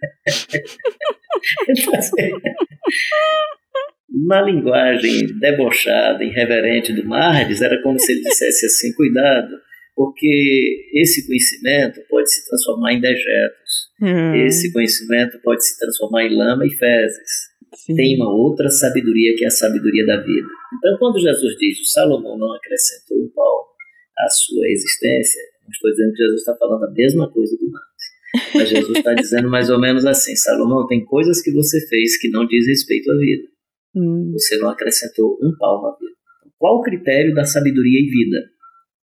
Na linguagem debochada, irreverente do Mardes, era como se ele dissesse assim: cuidado, porque esse conhecimento pode se transformar em dejetos, hum. esse conhecimento pode se transformar em lama e fezes. Sim. Tem uma outra sabedoria que é a sabedoria da vida. Então, quando Jesus diz o Salomão não acrescentou um pau à sua existência, não estou dizendo que Jesus está falando a mesma coisa do Marx. Mas Jesus está dizendo mais ou menos assim: Salomão, tem coisas que você fez que não diz respeito à vida. Hum. Você não acrescentou um pau à vida. Qual o critério da sabedoria e vida?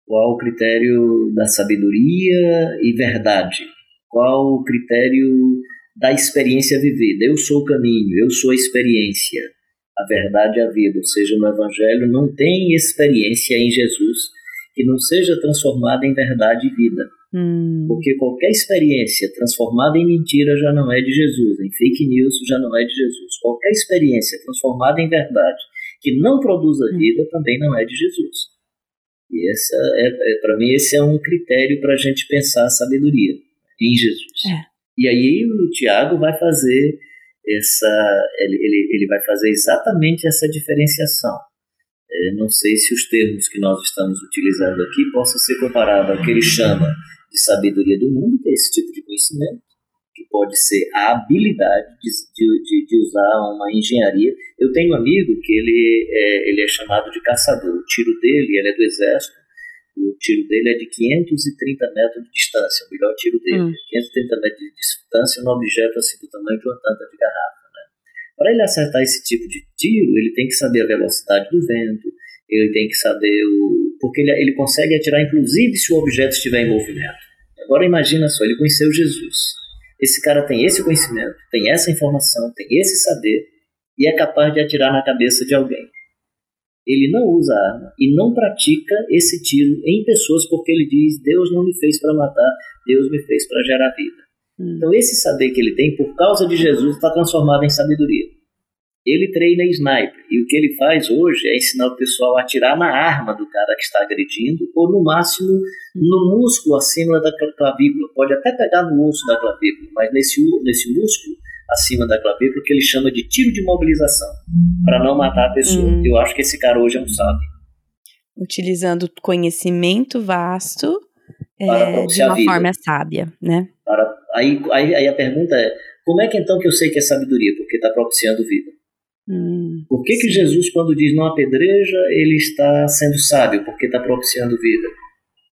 Qual o critério da sabedoria e verdade? Qual o critério da experiência vivida? Eu sou o caminho, eu sou a experiência, a verdade e a vida. Ou seja, no Evangelho não tem experiência em Jesus que não seja transformada em verdade e vida. Hum. Porque qualquer experiência transformada em mentira já não é de Jesus, em fake news já não é de Jesus. Qualquer experiência transformada em verdade que não produza hum. vida também não é de Jesus. E essa é, é para mim esse é um critério para a gente pensar a sabedoria em Jesus. É. E aí o Tiago vai fazer essa, ele, ele, ele vai fazer exatamente essa diferenciação. É, não sei se os termos que nós estamos utilizando aqui possam ser comparados ao que ele chama de sabedoria do mundo, que é esse tipo de conhecimento, que pode ser a habilidade de, de, de usar uma engenharia. Eu tenho um amigo que ele é, ele é chamado de caçador. O tiro dele, ele é do exército, o tiro dele é de 530 metros de distância, o melhor tiro dele. Hum. 530 metros de distância num objeto assim do tamanho de uma tampa de garrafa. Né? Para ele acertar esse tipo de tiro, ele tem que saber a velocidade do vento, ele tem que saber o. Porque ele, ele consegue atirar, inclusive, se o objeto estiver em movimento. Agora imagina só, ele conheceu Jesus. Esse cara tem esse conhecimento, tem essa informação, tem esse saber e é capaz de atirar na cabeça de alguém. Ele não usa arma e não pratica esse tiro em pessoas porque ele diz: Deus não me fez para matar, Deus me fez para gerar vida. Hum. Então, esse saber que ele tem por causa de Jesus está transformado em sabedoria. Ele treina sniper e o que ele faz hoje é ensinar o pessoal a atirar na arma do cara que está agredindo ou no máximo no músculo acima da clavícula. Pode até pegar no osso da clavícula, mas nesse, nesse músculo acima da clavícula que ele chama de tiro de mobilização para não matar a pessoa. Hum. Eu acho que esse cara hoje é um sábio. Utilizando conhecimento vasto é, de uma forma sábia, né? Para, aí, aí, aí a pergunta é, como é que então que eu sei que é sabedoria? Porque está propiciando vida. Hum, Por que, que Jesus, quando diz não apedreja, ele está sendo sábio? Porque está propiciando vida.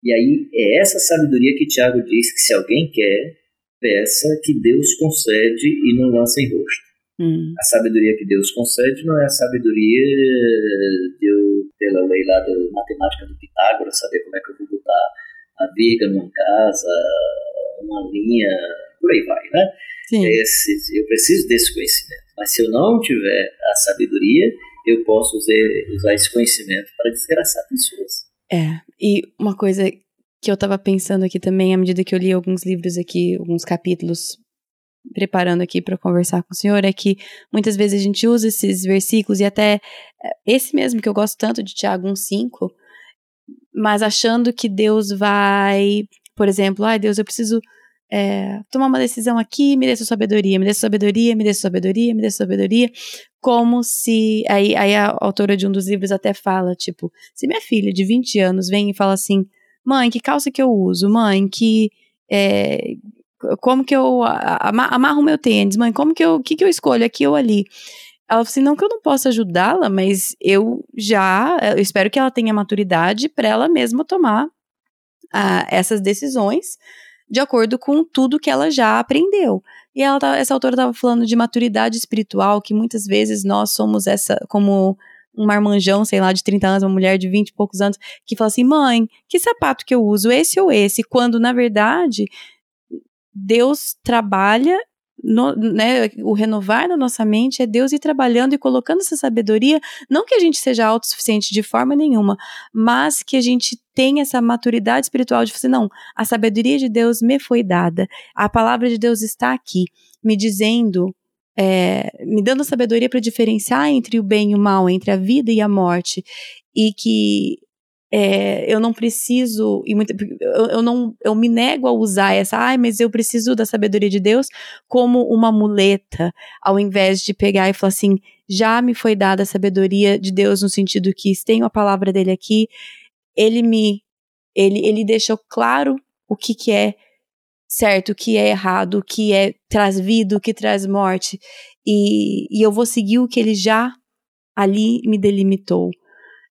E aí é essa sabedoria que Tiago diz que se alguém quer, peça que Deus concede e não lança em rosto. Hum. A sabedoria que Deus concede não é a sabedoria de eu, pela lei lá da matemática do Pitágoras, saber como é que eu vou botar a vírgula numa casa, uma linha, por aí vai, né? Esse, eu preciso desse conhecimento. Mas se eu não tiver a sabedoria, eu posso usar, usar esse conhecimento para desgraçar pessoas. É, e uma coisa que eu estava pensando aqui também, à medida que eu li alguns livros aqui, alguns capítulos, preparando aqui para conversar com o senhor, é que muitas vezes a gente usa esses versículos, e até é, esse mesmo que eu gosto tanto de Tiago 1,5, mas achando que Deus vai, por exemplo, ai ah, Deus, eu preciso é, tomar uma decisão aqui, me dê sua sabedoria, me dê sua sabedoria, me dê sua sabedoria, me dê sua sabedoria, como se. Aí, aí a autora de um dos livros até fala, tipo, se minha filha de 20 anos vem e fala assim, mãe, que calça que eu uso, mãe, que. É, como que eu amarro meu tênis, mãe, como que eu, que que eu escolho aqui ou ali? Ela falou assim, não que eu não possa ajudá-la, mas eu já, eu espero que ela tenha maturidade para ela mesma tomar essas decisões, de acordo com tudo que ela já aprendeu. E ela, essa autora estava falando de maturidade espiritual, que muitas vezes nós somos essa, como um marmanjão, sei lá, de 30 anos, uma mulher de 20 e poucos anos, que fala assim: mãe, que sapato que eu uso, esse ou esse? Quando, na verdade, Deus trabalha no, né, o renovar na nossa mente é Deus ir trabalhando e colocando essa sabedoria, não que a gente seja autossuficiente de forma nenhuma, mas que a gente tenha essa maturidade espiritual de fazer, não, a sabedoria de Deus me foi dada, a palavra de Deus está aqui, me dizendo, é, me dando sabedoria para diferenciar entre o bem e o mal, entre a vida e a morte, e que é, eu não preciso, e muito, eu, eu, não, eu me nego a usar essa, ai, mas eu preciso da sabedoria de Deus como uma muleta, ao invés de pegar e falar assim, já me foi dada a sabedoria de Deus no sentido que tenho a palavra dele aqui, ele me, ele, ele deixou claro o que que é certo, o que é errado, o que é traz vida, o que traz morte, e, e eu vou seguir o que ele já ali me delimitou.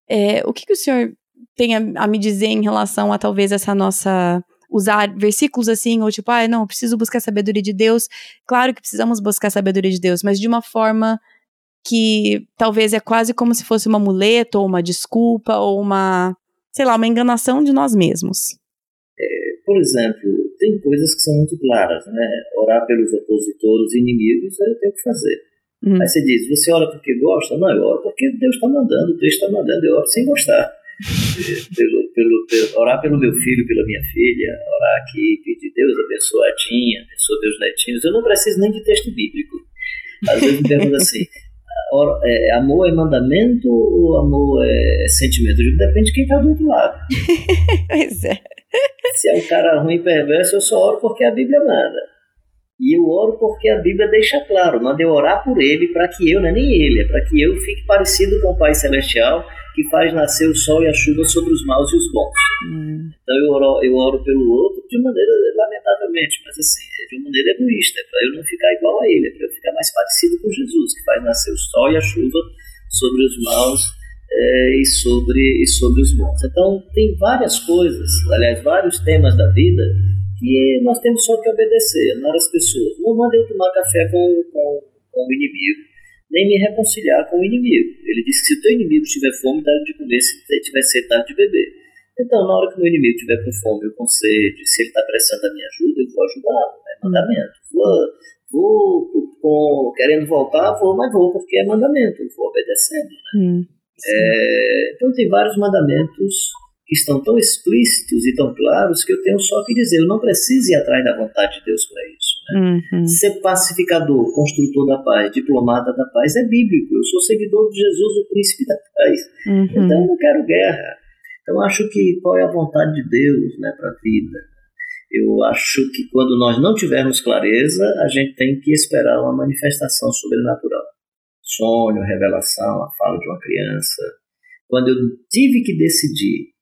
É, o que, que o senhor tem a, a, me dizer em relação a talvez essa nossa usar versículos assim, ou tipo, ah, não, preciso buscar a sabedoria de Deus. Claro que precisamos buscar a sabedoria de Deus, mas de uma forma que talvez é quase como se fosse uma muleta, ou uma desculpa, ou uma, sei lá, uma enganação de nós mesmos. É, por exemplo, tem coisas que são muito claras, né? Orar pelos opositores e inimigos, eu tenho que fazer. Uhum. Aí você diz, você ora porque gosta? Não, eu oro porque Deus está mandando, Deus está mandando, eu oro sem gostar pelo, pelo, pelo, orar pelo meu filho, pela minha filha, orar aqui, pedir Deus abençoe a Tinha, abençoe meus netinhos. Eu não preciso nem de texto bíblico. Às vezes me perguntam assim: é, amor é mandamento ou amor é sentimento? Eu digo, depende de quem está do outro lado. pois é. Se é um cara ruim e perverso, eu só oro porque a Bíblia manda. E eu oro porque a Bíblia deixa claro, manda eu orar por ele para que eu, não é nem ele, é para que eu fique parecido com o Pai Celestial que faz nascer o sol e a chuva sobre os maus e os bons. Hum. Então eu oro, eu oro pelo outro de maneira, lamentavelmente, mas assim, é de uma maneira egoísta, é para eu não ficar igual a ele, é para eu ficar mais parecido com Jesus, que faz nascer o sol e a chuva sobre os maus é, e, sobre, e sobre os bons. Então tem várias coisas, aliás, vários temas da vida que nós temos só que obedecer, amar as pessoas. Não manda eu tomar café com, com, com o inimigo nem me reconciliar com o inimigo. Ele disse que se o teu inimigo tiver fome, dá de comer, se tiver dá de beber. Então, na hora que o meu inimigo tiver com fome ou com sede, se ele está precisando da minha ajuda, eu vou ajudá-lo, é mandamento. Vou, vou com, querendo voltar, vou, mas vou porque é mandamento, eu vou obedecendo. Né? Hum, é, então, tem vários mandamentos que estão tão explícitos e tão claros que eu tenho só que dizer, eu não preciso ir atrás da vontade de Deus para isso. Né? Uhum. Ser pacificador, construtor da paz, diplomata da paz é bíblico. Eu sou seguidor de Jesus, o príncipe da paz. Uhum. Então eu não quero guerra. Então acho que qual é a vontade de Deus né, para a vida? Eu acho que quando nós não tivermos clareza, a gente tem que esperar uma manifestação sobrenatural. Sonho, revelação, a fala de uma criança. Quando eu tive que decidir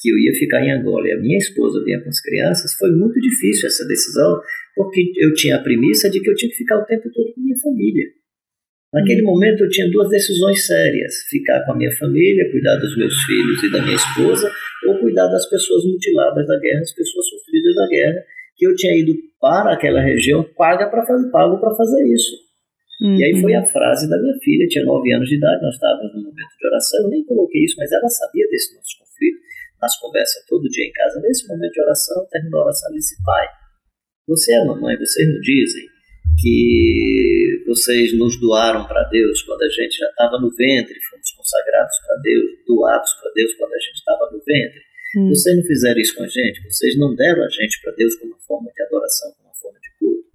que eu ia ficar em Angola e a minha esposa vinha com as crianças, foi muito difícil essa decisão, porque eu tinha a premissa de que eu tinha que ficar o tempo todo com minha família. Naquele uhum. momento eu tinha duas decisões sérias: ficar com a minha família, cuidar dos meus filhos e da minha esposa, ou cuidar das pessoas mutiladas da guerra, as pessoas sofridas da guerra, que eu tinha ido para aquela região paga para fazer, pago para fazer isso. Uhum. E aí foi a uhum. frase da minha filha, tinha nove anos de idade, nós estávamos no momento de oração, eu nem coloquei isso, mas ela sabia desse nosso conflito nas conversas todo dia em casa, nesse momento de oração, terminou a oração e disse, pai, você é mamãe, vocês não dizem que vocês nos doaram para Deus quando a gente já estava no ventre, fomos consagrados para Deus, doados para Deus quando a gente estava no ventre. Hum. Vocês não fizeram isso com a gente, vocês não deram a gente para Deus como uma forma de adoração, como uma forma de culto.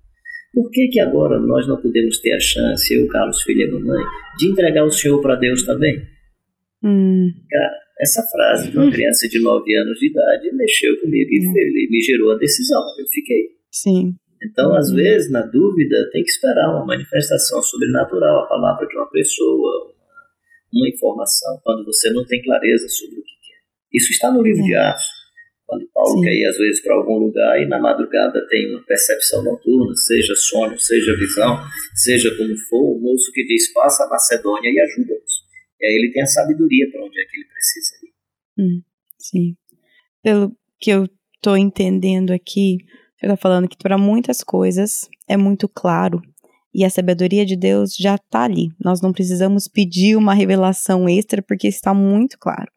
Por que, que agora nós não podemos ter a chance, eu, Carlos, filho e mamãe, de entregar o Senhor para Deus também? Hum. Cara, essa frase de uma criança de 9 anos de idade mexeu comigo e uhum. me gerou a decisão. Eu fiquei. Sim. Então, às uhum. vezes, na dúvida, tem que esperar uma manifestação sobrenatural, a palavra de uma pessoa, uma, informação, quando você não tem clareza sobre o que quer. Isso está no livro de Atos. Quando Paulo Sim. quer ir, às vezes, para algum lugar e na madrugada tem uma percepção noturna, seja sonho, seja visão, seja como for, o moço que diz: passa a Macedônia e ajuda-nos. E aí ele tem a sabedoria para onde é que ele precisa ir. Hum, sim. Pelo que eu estou entendendo aqui, você está falando que para muitas coisas é muito claro e a sabedoria de Deus já está ali. Nós não precisamos pedir uma revelação extra porque está muito claro.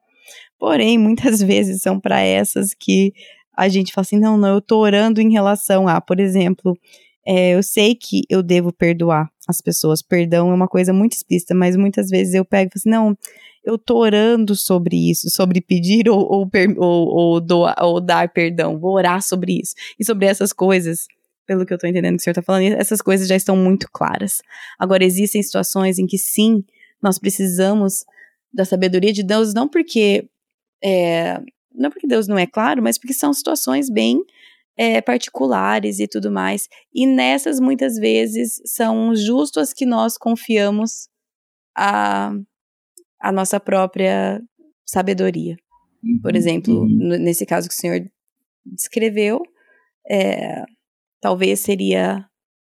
Porém, muitas vezes são para essas que a gente fala assim, não, não, eu tô orando em relação a, por exemplo, é, eu sei que eu devo perdoar as pessoas. Perdão é uma coisa muito explícita, mas muitas vezes eu pego e falo assim, não, eu tô orando sobre isso, sobre pedir ou, ou, ou, ou, doar, ou dar perdão. Vou orar sobre isso. E sobre essas coisas, pelo que eu tô entendendo que o senhor tá falando, essas coisas já estão muito claras. Agora, existem situações em que sim, nós precisamos da sabedoria de Deus, não porque. É, não porque Deus não é claro, mas porque são situações bem é, particulares e tudo mais. E nessas, muitas vezes, são justo as que nós confiamos a, a nossa própria sabedoria. Por uhum, exemplo, uhum. nesse caso que o senhor descreveu, é, talvez seria.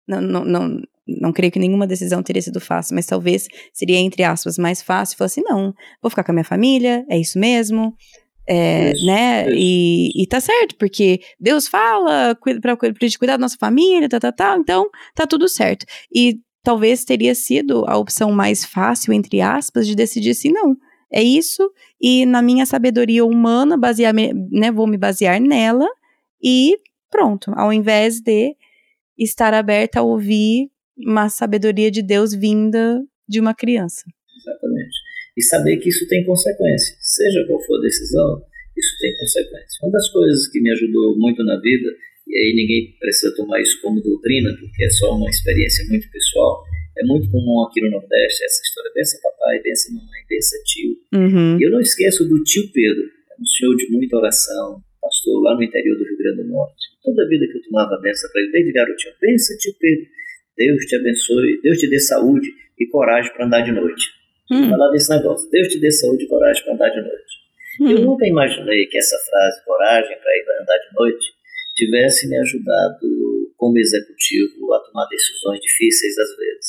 Não, não, não, não creio que nenhuma decisão teria sido fácil, mas talvez seria, entre aspas, mais fácil. Falar assim: não, vou ficar com a minha família, é isso mesmo, é, isso, né? Isso. E, e tá certo, porque Deus fala para gente cuidar da nossa família, tá, tá, tá, então tá tudo certo. E talvez teria sido a opção mais fácil, entre aspas, de decidir assim, não, é isso, e na minha sabedoria humana, basear, né, vou me basear nela, e pronto, ao invés de estar aberta a ouvir uma sabedoria de Deus vinda de uma criança. Exatamente e saber que isso tem consequência. Seja qual for a decisão, isso tem consequência. Uma das coisas que me ajudou muito na vida, e aí ninguém precisa tomar isso como doutrina, porque é só uma experiência muito pessoal, é muito comum aqui no Nordeste essa história, bença papai, bença mamãe, bença tio. Uhum. E eu não esqueço do tio Pedro, um senhor de muita oração, pastor lá no interior do Rio Grande do Norte. Toda a vida que eu tomava a benção para ele, desde garotinho, bença tio Pedro, Deus te abençoe, Deus te dê saúde e coragem para andar de noite. Hum. Falava esse negócio. Deus te dê saúde e coragem para andar de noite. Hum. Eu nunca imaginei que essa frase, coragem para ir andar de noite, tivesse me ajudado como executivo a tomar decisões difíceis às vezes.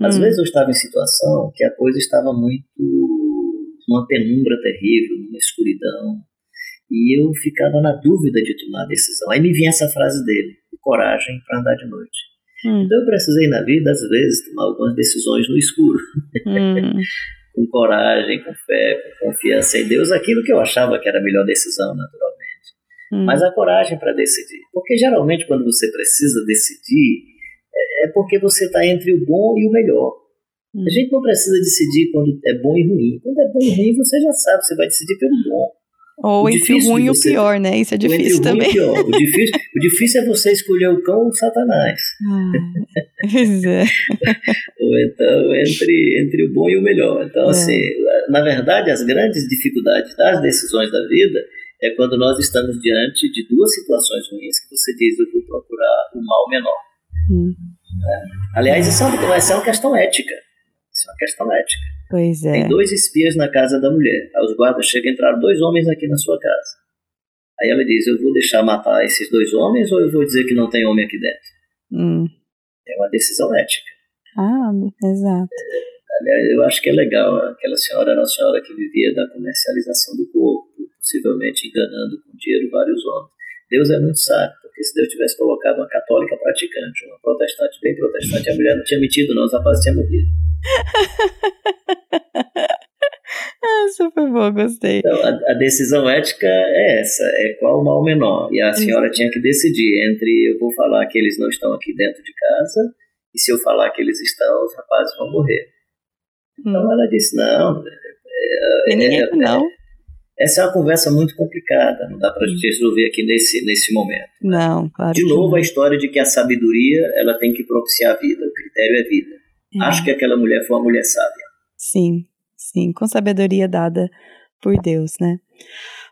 Às hum. vezes eu estava em situação que a coisa estava muito numa penumbra terrível, numa escuridão, e eu ficava na dúvida de tomar a decisão. Aí me vinha essa frase dele: coragem para andar de noite. Hum. Então eu precisei na vida, às vezes, tomar algumas decisões no escuro. Hum. com coragem, com fé, com confiança em Deus, aquilo que eu achava que era a melhor decisão, naturalmente. Hum. Mas a coragem para decidir. Porque geralmente quando você precisa decidir, é, é porque você está entre o bom e o melhor. A hum. gente não precisa decidir quando é bom e ruim. Quando é bom e ruim, você já sabe, você vai decidir pelo bom. Ou o entre o ruim e o pior, né? Isso é difícil também. O, o, difícil, o difícil é você escolher o cão ou o satanás. Ah, pois é. ou então, entre, entre o bom e o melhor. Então, é. assim, na verdade, as grandes dificuldades das decisões da vida é quando nós estamos diante de duas situações ruins que você diz, eu vou procurar o mal menor. Hum. É. Aliás, isso é, uma, isso é uma questão ética. Isso é uma questão ética. Pois é. Tem dois espias na casa da mulher. Aí os guardas chegam e entraram dois homens aqui na sua casa. Aí ela diz: Eu vou deixar matar esses dois homens ou eu vou dizer que não tem homem aqui dentro? Hum. É uma decisão ética. Ah, exato. É, aliás, eu acho que é legal. Aquela senhora era uma senhora que vivia da comercialização do corpo, possivelmente enganando com dinheiro vários homens. Deus é muito sábio, porque se Deus tivesse colocado uma católica praticante, uma protestante bem protestante, a mulher não tinha metido, não, os rapazes tinham morrido. ah, super bom, gostei. Então, a, a, decisão ética é essa, é qual o mal menor. E a senhora tinha que decidir entre eu vou falar que eles não estão aqui dentro de casa, e se eu falar que eles estão, os rapazes vão morrer. Então hum. ela disse, não, é, é, é, não. Essa é uma conversa muito complicada, não dá para a gente resolver aqui nesse, nesse momento. Não, claro. De novo, a história de que a sabedoria ela tem que propiciar a vida, o critério é vida. É. Acho que aquela mulher foi uma mulher sábia. Sim, sim, com sabedoria dada por Deus, né?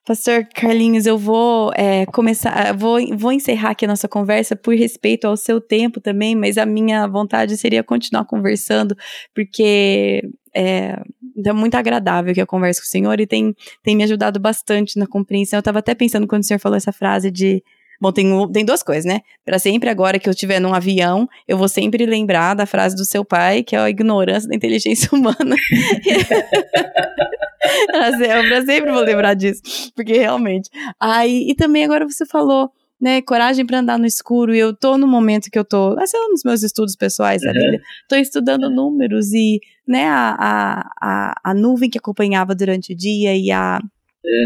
Pastor Carlinhos, eu vou é, começar, vou, vou encerrar aqui a nossa conversa por respeito ao seu tempo também, mas a minha vontade seria continuar conversando, porque é, é muito agradável que eu converso com o senhor e tem, tem me ajudado bastante na compreensão. Eu estava até pensando quando o senhor falou essa frase de Bom, tem, tem duas coisas, né? Para sempre, agora que eu estiver num avião, eu vou sempre lembrar da frase do seu pai, que é a ignorância da inteligência humana. eu sempre vou lembrar disso, porque realmente. Aí, e também agora você falou, né, coragem para andar no escuro, e eu tô no momento que eu tô, sei lá, nos meus estudos pessoais da vida, tô estudando números e, né, a, a, a, a nuvem que acompanhava durante o dia e a,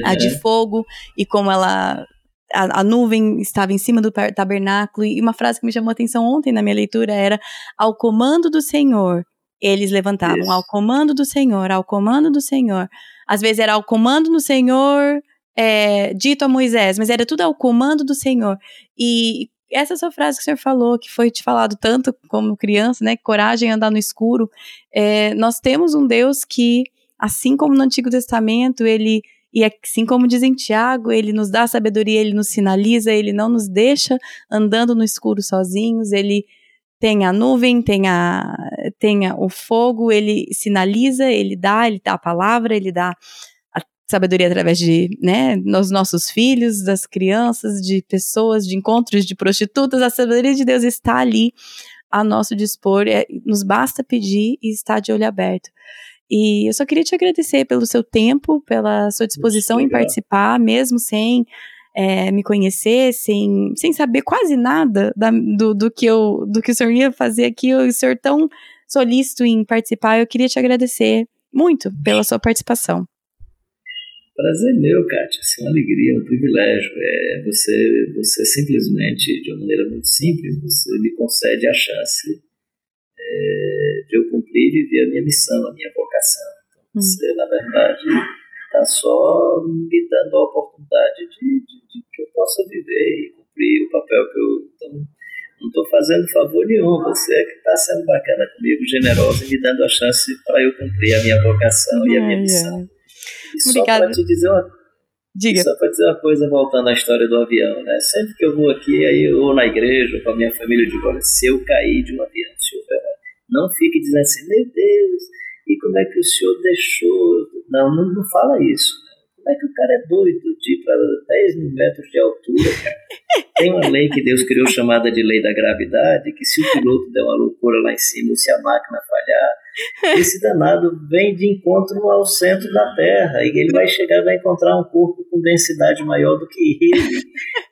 a de fogo, e como ela a, a, nuvem estava em cima do tabernáculo, e uma frase que me chamou a atenção ontem na minha leitura era: ao comando do Senhor, eles levantavam, Isso. ao comando do Senhor, ao comando do Senhor. Às vezes era ao comando do Senhor, é, dito a Moisés, mas era tudo ao comando do Senhor. E essa sua frase que o senhor falou, que foi te falado tanto como criança, né? Coragem andar no escuro. É, nós temos um Deus que, assim como no Antigo Testamento, ele e assim como diz em Tiago, ele nos dá sabedoria, ele nos sinaliza, ele não nos deixa andando no escuro sozinhos, ele tem a nuvem, tem, a, tem o fogo, ele sinaliza, ele dá, ele dá a palavra, ele dá a sabedoria através de, né, nos nossos filhos, das crianças, de pessoas, de encontros de prostitutas, a sabedoria de Deus está ali a nosso dispor, é, nos basta pedir e estar de olho aberto. E eu só queria te agradecer pelo seu tempo, pela sua disposição em participar, mesmo sem é, me conhecer, sem, sem saber quase nada da, do, do, que eu, do que o senhor ia fazer aqui, o senhor tão solícito em participar. Eu queria te agradecer muito pela sua participação. Prazer meu, Kátia. É uma alegria, um privilégio. É, você, você simplesmente, de uma maneira muito simples, você me concede a chance é, de eu cumprir e viver a minha missão, a minha vocação. Então, hum. você, na verdade, está só me dando a oportunidade de, de, de, que eu possa viver e cumprir o papel que eu então, não estou fazendo favor nenhum. Você é que está sendo bacana comigo, generosa e me dando a chance para eu cumprir a minha vocação e a minha missão. E só para te dizer uma Diga. Só para dizer uma coisa, voltando à história do avião, né? Sempre que eu vou aqui, aí eu vou na igreja, com a minha família, eu digo, olha, se eu cair de um avião, se houver, não fique dizendo assim, meu Deus, e como é que o senhor deixou? Não, não, não fala isso. Como é que o cara é doido de ir para 10 mil metros de altura, cara? Tem uma lei que Deus criou chamada de lei da gravidade, que se o piloto der uma loucura lá em cima, ou se a máquina falhar, esse danado vem de encontro ao centro da Terra, e ele vai chegar, vai encontrar um corpo com densidade maior do que ele.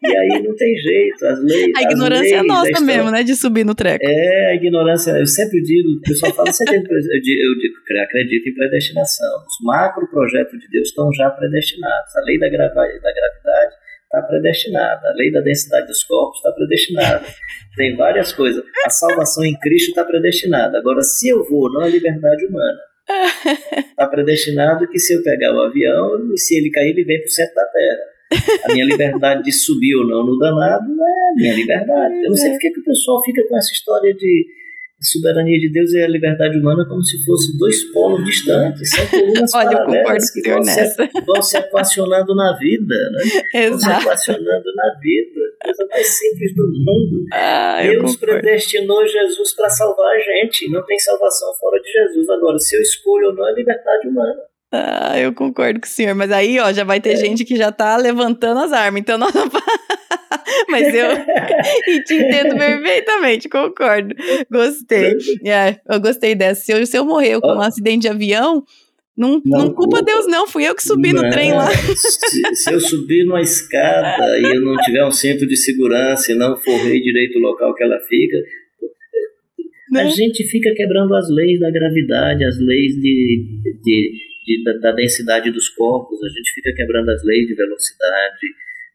E aí não tem jeito, as leis. A ignorância leis, é nossa história... mesmo, né? De subir no treco. É, a ignorância, eu sempre digo, o pessoal fala, eu, digo, eu acredito em predestinação. Os macro projetos de Deus estão já predestinados. A lei da, grava, da gravidade está predestinada. A lei da densidade dos corpos está predestinada. Tem várias coisas. A salvação em Cristo está predestinada. Agora, se eu vou, não é liberdade humana. Está predestinado que se eu pegar o avião, se ele cair, ele vem para o centro da Terra. A minha liberdade de subir ou não no danado não é a minha liberdade. Eu não sei porque que o pessoal fica com essa história de a soberania de Deus e a liberdade humana como se fossem dois polos distantes, são colunas Olha, paralelas que vão se, vão se equacionando na vida, né? Exato. Vão se equacionando na vida. Coisa mais simples do mundo. Ah, Deus predestinou Jesus para salvar a gente. Não tem salvação fora de Jesus. Agora, se eu escolho ou não, é liberdade humana. Ah, eu concordo com o senhor, mas aí, ó, já vai ter é. gente que já tá levantando as armas, então nós não... mas eu te entendo perfeitamente, concordo. Gostei. É, eu gostei dessa. Se eu, se eu morrer com um acidente de avião, não, não, não culpa Deus, não. Fui eu que subi não, no trem lá. Se, se, eu subir numa escada e eu não tiver um centro de segurança e não forrei direito o local que ela fica, a né? gente fica quebrando as leis da gravidade, as leis de, de de, da, da, densidade dos corpos, a gente fica quebrando as leis de velocidade,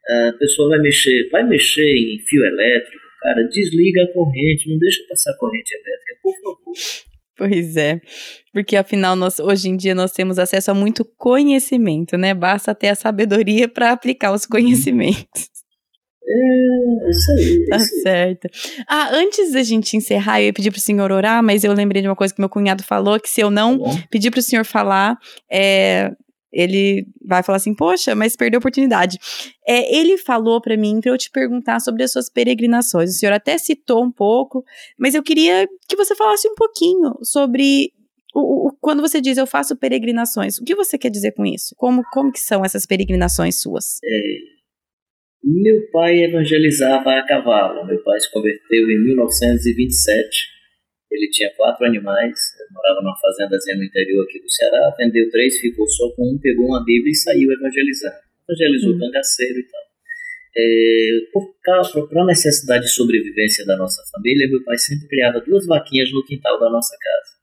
a pessoa vai mexer, vai mexer em fio elétrico, cara, desliga a corrente, não deixa passar corrente elétrica, por favor. Pois é, porque afinal nós, hoje em dia nós temos acesso a muito conhecimento, né? Basta ter a sabedoria para aplicar os conhecimentos. É, isso aí. Tá isso certo. Ah, antes da gente encerrar, eu ia pedir pro senhor orar, mas eu lembrei de uma coisa que meu cunhado falou, que se eu não tá pedir pro senhor falar, é, ele vai falar assim, poxa, mas perdeu a oportunidade. É, ele falou para mim para eu te perguntar sobre as suas peregrinações. O senhor até citou um pouco, mas eu queria que você falasse um pouquinho sobre o, o, quando você diz eu faço peregrinações. O que você quer dizer com isso? Como, como que são essas peregrinações suas? É, meu pai evangelizava a cavalo. Meu pai se converteu em 1927. Ele tinha quatro animais, morava numa fazendazinha no interior aqui do Ceará, vendeu três, ficou só com um, pegou uma Bíblia e saiu evangelizando. Evangelizou uhum. cangaceiro e tal. É, por para a necessidade de sobrevivência da nossa família, meu pai sempre criava duas vaquinhas no quintal da nossa casa.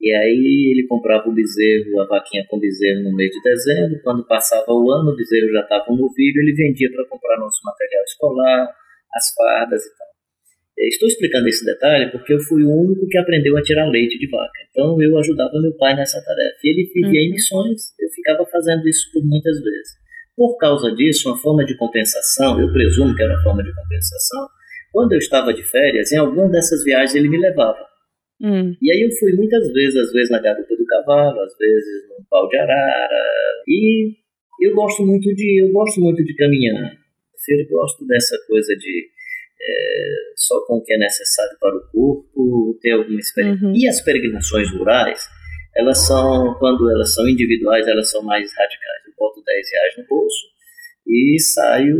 E aí ele comprava o bezerro, a vaquinha com bezerro no mês de dezembro. Quando passava o ano, o bezerro já estava no novilho, ele vendia para comprar nosso material escolar, as fardas e tal. Estou explicando esse detalhe porque eu fui o único que aprendeu a tirar leite de vaca. Então eu ajudava meu pai nessa tarefa. Ele vivia uhum. em missões, eu ficava fazendo isso por muitas vezes. Por causa disso, uma forma de compensação, eu presumo que era uma forma de compensação, quando eu estava de férias, em alguma dessas viagens ele me levava. Hum. E aí eu fui muitas vezes, às vezes na garupa do cavalo, às vezes no pau de arara. E eu gosto muito de, eu gosto muito de caminhar. Eu gosto dessa coisa de é, só com o que é necessário para o corpo, ter alguma experiência. Uhum. E as peregrinações rurais, elas são, quando elas são individuais, elas são mais radicais. Eu boto 10 reais no bolso e saio,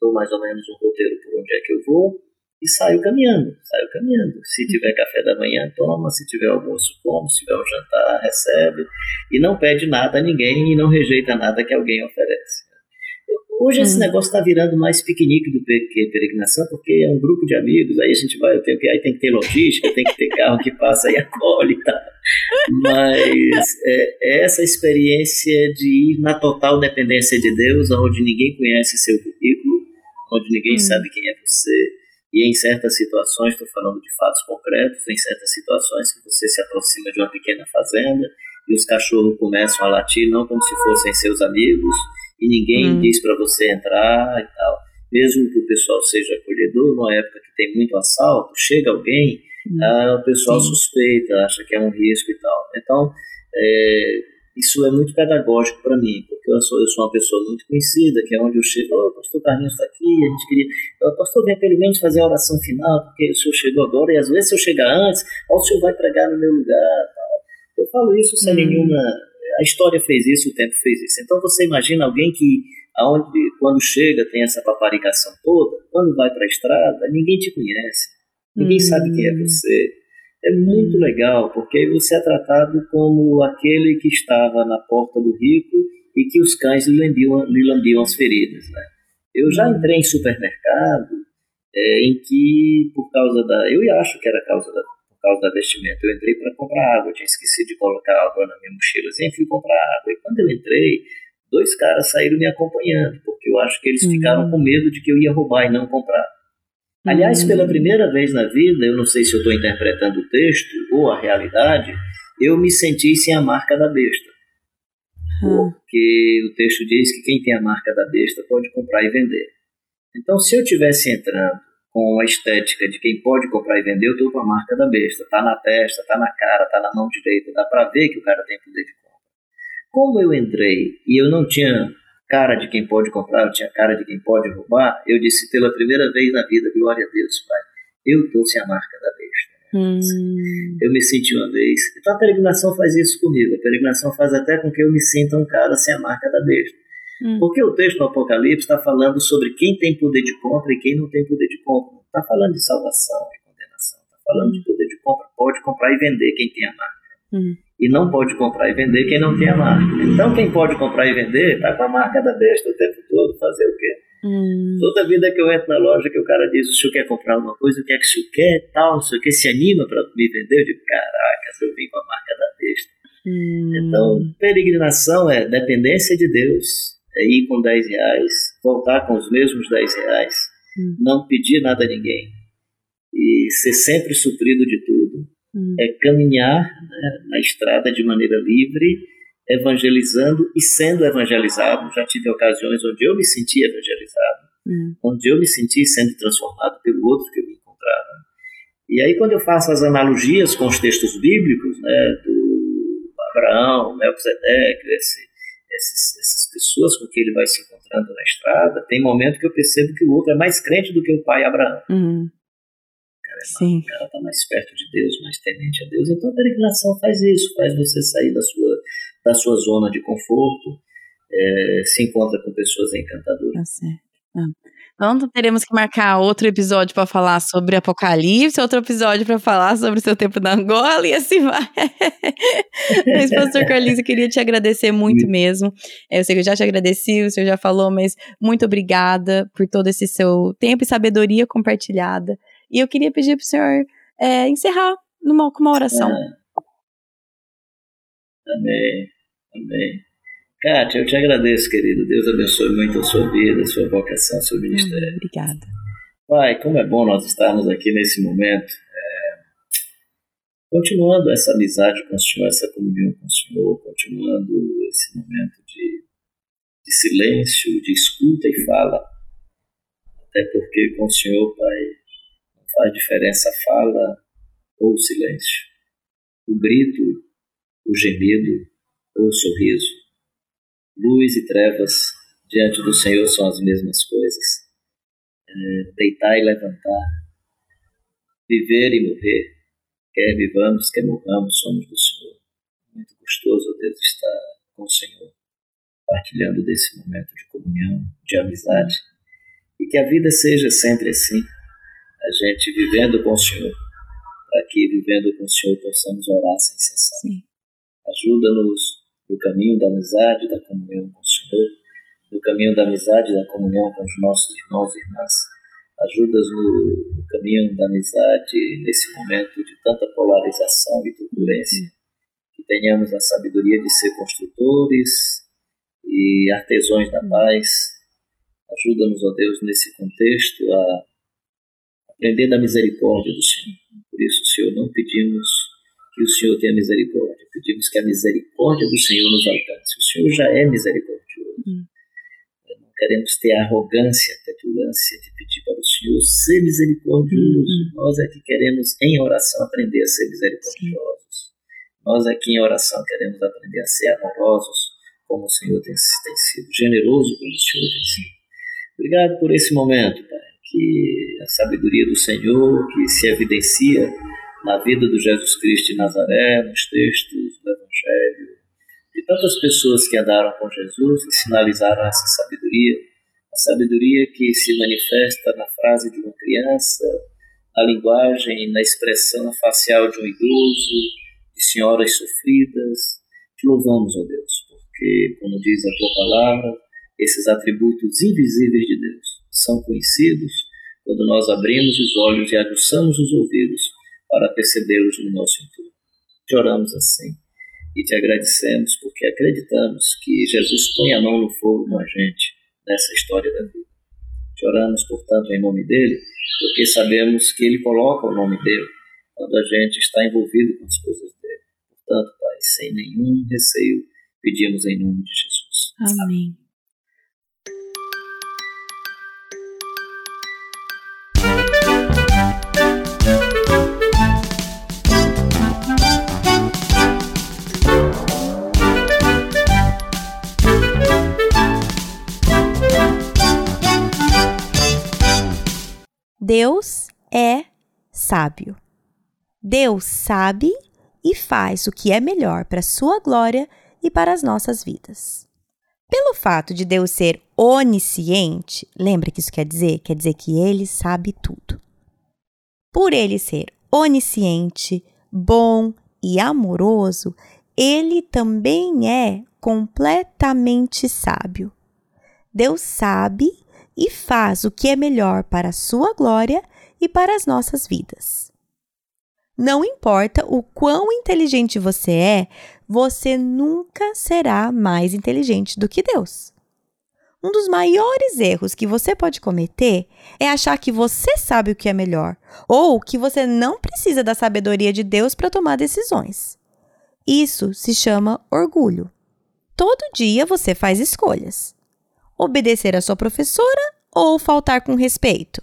dou mais ou menos um roteiro por onde é que eu vou e saio caminhando, saio caminhando. Se tiver café da manhã, toma, se tiver almoço, come, se tiver um jantar, recebe. E não pede nada a ninguém e não rejeita nada que alguém oferece. Hoje esse hum. negócio está virando mais piquenique do que peregrinação, porque é um grupo de amigos, aí a gente vai, tem, aí tem que ter logística, tem que ter carro que passa e acolhe e tal. Mas é, é, essa experiência de ir na total dependência de Deus, onde ninguém conhece seu currículo, onde ninguém hum. sabe quem é você, e em certas situações, estou falando de fatos concretos, em certas situações que você se aproxima de uma pequena fazenda e os cachorros começam a latir não como se fossem seus amigos, e ninguém hum. diz para você entrar e tal. Mesmo que o pessoal seja acolhedor, numa época que tem muito assalto, chega alguém, hum. ah, o pessoal Sim. suspeita, acha que é um risco e tal. Então, é, isso é muito pedagógico para mim, porque eu sou, eu sou uma pessoa muito conhecida, que é onde eu chego, oh, o pastor Carlinhos está aqui, a gente queria, o pastor vem pelo menos fazer a oração final, porque o senhor chegou agora, e às vezes se eu chegar antes, oh, o senhor vai pregar no meu lugar, tal. Eu falo isso sem hum. nenhuma a história fez isso, o tempo fez isso. Então você imagina alguém que, aonde, quando chega, tem essa paparicação toda, quando vai para a estrada, ninguém te conhece, ninguém hum. sabe quem é você. É muito hum. legal, porque aí você é tratado como aquele que estava na porta do rico e que os cães lhe lambiam, lhe lambiam as feridas. Né? Eu já hum. entrei em supermercado é, em que, por causa da. Eu acho que era causa da por causa da vestimenta. Eu entrei para comprar água, tinha esquecido de colocar água na minha mochila, assim, fui comprar água. E quando eu entrei, dois caras saíram me acompanhando, porque eu acho que eles uhum. ficaram com medo de que eu ia roubar e não comprar. Aliás, pela uhum. primeira vez na vida, eu não sei se eu estou interpretando o texto ou a realidade, eu me senti sem a marca da besta. Uhum. Porque o texto diz que quem tem a marca da besta pode comprar e vender. Então, se eu tivesse entrando com a estética de quem pode comprar e vender, eu estou com a marca da besta. Tá na testa, tá na cara, tá na mão direita, dá para ver que o cara tem poder de compra. Como eu entrei e eu não tinha cara de quem pode comprar, eu tinha cara de quem pode roubar, eu disse pela primeira vez na vida, glória a Deus, Pai, eu trouxe a marca da besta. Hum. Eu me senti uma vez. Então a peregrinação faz isso comigo. A peregrinação faz até com que eu me sinta um cara sem a marca da besta. Hum. Porque o texto do Apocalipse está falando sobre quem tem poder de compra e quem não tem poder de compra. Não está falando de salvação e condenação. Está falando de poder de compra. Pode comprar e vender quem tem a marca. Hum. E não pode comprar e vender quem não tem a marca. Então, quem pode comprar e vender está com a marca da besta o tempo todo. Fazer o quê? Hum. Toda vida que eu entro na loja, que o cara diz: o senhor quer comprar alguma coisa, o que é que o senhor quer, tal, o senhor quer se anima para me vender? Eu digo: caracas, eu vim com a marca da besta. Hum. Então, peregrinação é dependência de Deus, é ir com 10 reais, voltar com os mesmos 10 reais, hum. não pedir nada a ninguém e ser sempre suprido de tudo. Hum. É caminhar né, na estrada de maneira livre, evangelizando e sendo evangelizado. Já tive ocasiões onde eu me senti evangelizado, hum. onde eu me senti sendo transformado pelo outro que eu me encontrava. E aí, quando eu faço as analogias com os textos bíblicos, né, do Abraão, Melquisedeque, esse esses, essas pessoas com que ele vai se encontrando na estrada, tem momento que eu percebo que o outro é mais crente do que o pai Abraão. Uhum. Cara, é Sim. O cara está mais perto de Deus, mais temente a Deus. Então a peregrinação faz isso, faz você sair da sua, da sua zona de conforto, é, se encontra com pessoas encantadoras. Tá certo. Ah. Então teremos que marcar outro episódio para falar sobre Apocalipse, outro episódio para falar sobre o seu tempo na Angola e assim vai. mas, pastor Carlinhos, eu queria te agradecer muito mesmo. Eu sei que eu já te agradeci, o senhor já falou, mas muito obrigada por todo esse seu tempo e sabedoria compartilhada. E eu queria pedir para o senhor é, encerrar numa, com uma oração. É. Amém. Amém. Kátia, eu te agradeço, querido. Deus abençoe muito a sua vida, a sua vocação, o seu ministério. Obrigada. Pai, como é bom nós estarmos aqui nesse momento, é, continuando essa amizade com o Senhor, essa comunhão com o Senhor, continuando esse momento de, de silêncio, de escuta e fala. Até porque com o Senhor, Pai, não faz diferença a fala ou o silêncio, o grito, o gemido ou o sorriso Luz e trevas diante do Senhor são as mesmas coisas. É, deitar e levantar, viver e morrer, quer vivamos, quer morramos, somos do Senhor. Muito gostoso, Deus, estar com o Senhor, partilhando desse momento de comunhão, de amizade, e que a vida seja sempre assim, a gente vivendo com o Senhor, para que vivendo com o Senhor possamos orar sem cessar. Ajuda-nos no caminho da amizade, da comunhão com o Senhor, no caminho da amizade, da comunhão com os nossos irmãos e irmãs. Ajudas no, no caminho da amizade nesse momento de tanta polarização e turbulência. Que tenhamos a sabedoria de ser construtores e artesãos da paz. Ajuda-nos, ó Deus, nesse contexto a aprender da misericórdia do Senhor. Por isso, Senhor, não pedimos que o Senhor tenha misericórdia. Pedimos que a misericórdia do Senhor nos alcance. O Senhor já é misericordioso. Hum. Não queremos ter a arrogância, a petulância de pedir para o Senhor ser misericordioso. Hum. Nós é que queremos, em oração, aprender a ser misericordiosos. Sim. Nós é que, em oração, queremos aprender a ser amorosos, como o Senhor tem, tem sido, generoso como o Senhor tem sido. Obrigado por esse momento, Pai. Que a sabedoria do Senhor, que se evidencia na vida do Jesus Cristo de Nazaré, nos textos do Evangelho, de tantas pessoas que andaram com Jesus e sinalizaram essa sabedoria, a sabedoria que se manifesta na frase de uma criança, na linguagem, na expressão facial de um idoso, de senhoras sofridas. Te louvamos, ó Deus, porque, como diz a tua palavra, esses atributos invisíveis de Deus são conhecidos quando nós abrimos os olhos e aguçamos os ouvidos para percebê-los no nosso entorno. Te oramos assim e te agradecemos porque acreditamos que Jesus põe a mão no fogo com a gente nessa história da vida. Te oramos, portanto, em nome dele, porque sabemos que ele coloca o nome dele quando a gente está envolvido com as coisas dele. Portanto, Pai, sem nenhum receio, pedimos em nome de Jesus. Amém. Deus é sábio. Deus sabe e faz o que é melhor para a sua glória e para as nossas vidas. Pelo fato de Deus ser onisciente, lembra que isso quer dizer? Quer dizer que ele sabe tudo. Por ele ser onisciente, bom e amoroso, ele também é completamente sábio. Deus sabe e faz o que é melhor para a sua glória e para as nossas vidas. Não importa o quão inteligente você é, você nunca será mais inteligente do que Deus. Um dos maiores erros que você pode cometer é achar que você sabe o que é melhor ou que você não precisa da sabedoria de Deus para tomar decisões. Isso se chama orgulho. Todo dia você faz escolhas obedecer a sua professora ou faltar com respeito?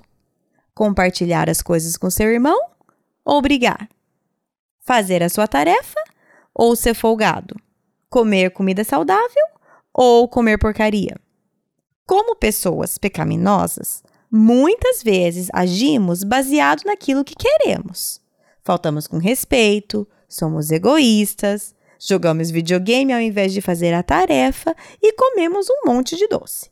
Compartilhar as coisas com seu irmão ou brigar? Fazer a sua tarefa ou ser folgado? Comer comida saudável ou comer porcaria? Como pessoas pecaminosas, muitas vezes agimos baseado naquilo que queremos. Faltamos com respeito, somos egoístas, jogamos videogame ao invés de fazer a tarefa e comemos um monte de doce.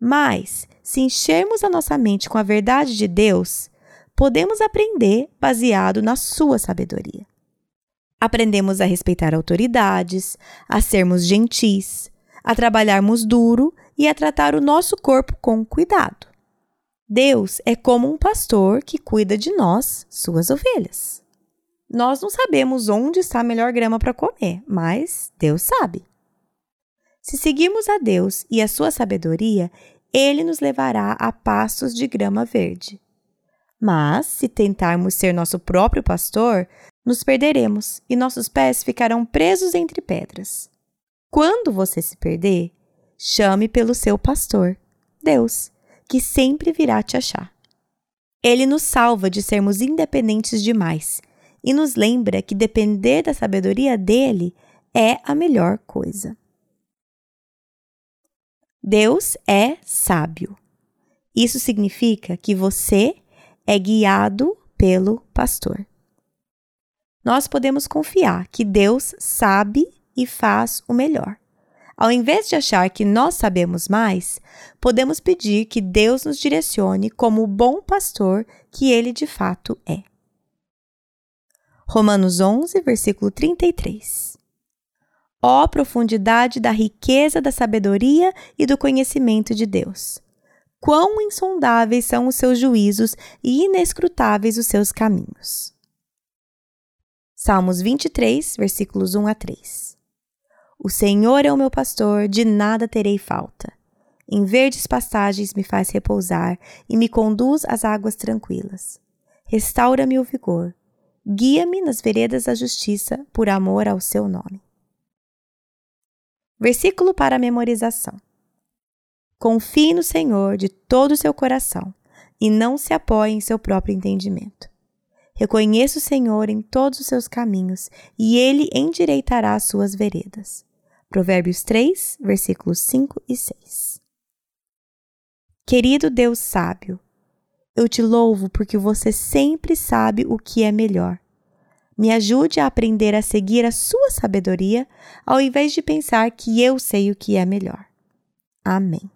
Mas, se enchermos a nossa mente com a verdade de Deus, podemos aprender baseado na sua sabedoria. Aprendemos a respeitar autoridades, a sermos gentis, a trabalharmos duro e a tratar o nosso corpo com cuidado. Deus é como um pastor que cuida de nós, suas ovelhas. Nós não sabemos onde está a melhor grama para comer, mas Deus sabe. Se seguirmos a Deus e a sua sabedoria, ele nos levará a pastos de grama verde. Mas, se tentarmos ser nosso próprio pastor, nos perderemos e nossos pés ficarão presos entre pedras. Quando você se perder, chame pelo seu pastor, Deus, que sempre virá te achar. Ele nos salva de sermos independentes demais e nos lembra que depender da sabedoria dele é a melhor coisa. Deus é sábio. Isso significa que você é guiado pelo pastor. Nós podemos confiar que Deus sabe e faz o melhor. Ao invés de achar que nós sabemos mais, podemos pedir que Deus nos direcione como o bom pastor que ele de fato é. Romanos 11, versículo 33. Ó oh, profundidade da riqueza da sabedoria e do conhecimento de Deus! Quão insondáveis são os seus juízos e inescrutáveis os seus caminhos. Salmos 23, versículos 1 a 3. O Senhor é o meu pastor, de nada terei falta. Em verdes pastagens me faz repousar e me conduz às águas tranquilas. Restaura-me o vigor. Guia-me nas veredas da justiça por amor ao seu nome. Versículo para memorização. Confie no Senhor de todo o seu coração e não se apoie em seu próprio entendimento. Reconheça o Senhor em todos os seus caminhos e ele endireitará as suas veredas. Provérbios 3, versículos 5 e 6. Querido Deus sábio, eu te louvo porque você sempre sabe o que é melhor me ajude a aprender a seguir a sua sabedoria, ao invés de pensar que eu sei o que é melhor. Amém.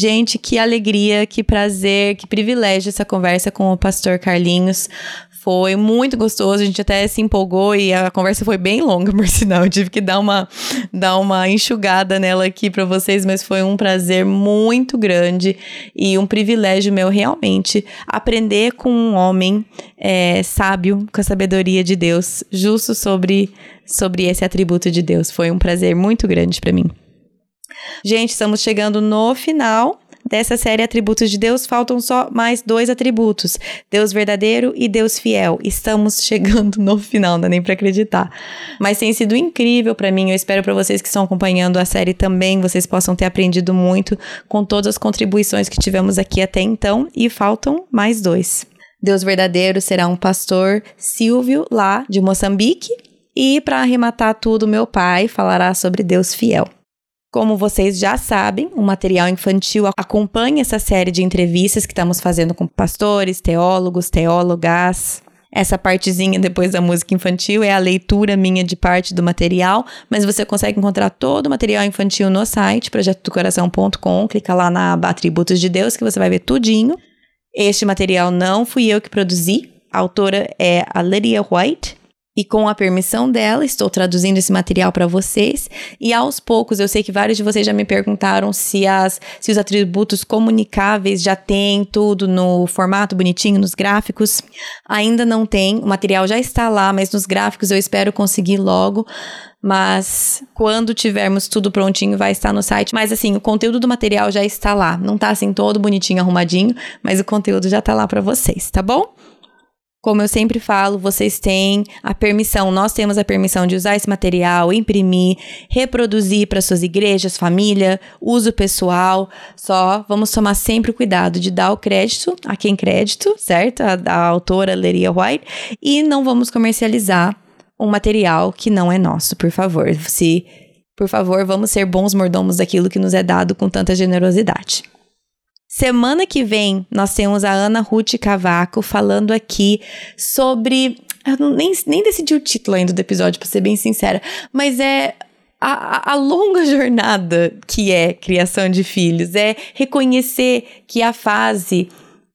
Gente, que alegria, que prazer, que privilégio essa conversa com o pastor Carlinhos. Foi muito gostoso, a gente até se empolgou e a conversa foi bem longa, por sinal. Eu tive que dar uma, dar uma enxugada nela aqui para vocês, mas foi um prazer muito grande e um privilégio meu realmente aprender com um homem é, sábio, com a sabedoria de Deus, justo sobre, sobre esse atributo de Deus. Foi um prazer muito grande para mim. Gente, estamos chegando no final dessa série Atributos de Deus. Faltam só mais dois atributos: Deus verdadeiro e Deus fiel. Estamos chegando no final, não dá nem para acreditar. Mas tem sido incrível para mim. Eu espero para vocês que estão acompanhando a série também, vocês possam ter aprendido muito com todas as contribuições que tivemos aqui até então. E faltam mais dois. Deus verdadeiro será um pastor Silvio, lá de Moçambique. E para arrematar tudo, meu pai falará sobre Deus fiel. Como vocês já sabem, o material infantil acompanha essa série de entrevistas que estamos fazendo com pastores, teólogos, teólogas. Essa partezinha depois da música infantil é a leitura minha de parte do material, mas você consegue encontrar todo o material infantil no site projetodocoração.com, clica lá na aba Atributos de Deus que você vai ver tudinho. Este material não fui eu que produzi, a autora é a Lydia White, e com a permissão dela, estou traduzindo esse material para vocês. E aos poucos, eu sei que vários de vocês já me perguntaram se, as, se os atributos comunicáveis já tem tudo no formato bonitinho, nos gráficos. Ainda não tem, o material já está lá, mas nos gráficos eu espero conseguir logo. Mas quando tivermos tudo prontinho, vai estar no site. Mas assim, o conteúdo do material já está lá. Não está assim todo bonitinho, arrumadinho, mas o conteúdo já está lá para vocês, tá bom? Como eu sempre falo, vocês têm a permissão, nós temos a permissão de usar esse material, imprimir, reproduzir para suas igrejas, família, uso pessoal. Só vamos tomar sempre cuidado de dar o crédito a quem crédito, certo? A, a autora Leria White, e não vamos comercializar um material que não é nosso, por favor. Se, por favor, vamos ser bons mordomos daquilo que nos é dado com tanta generosidade. Semana que vem, nós temos a Ana Ruth Cavaco falando aqui sobre. Eu nem, nem decidi o título ainda do episódio, para ser bem sincera, mas é a, a, longa jornada que é criação de filhos, é reconhecer que a fase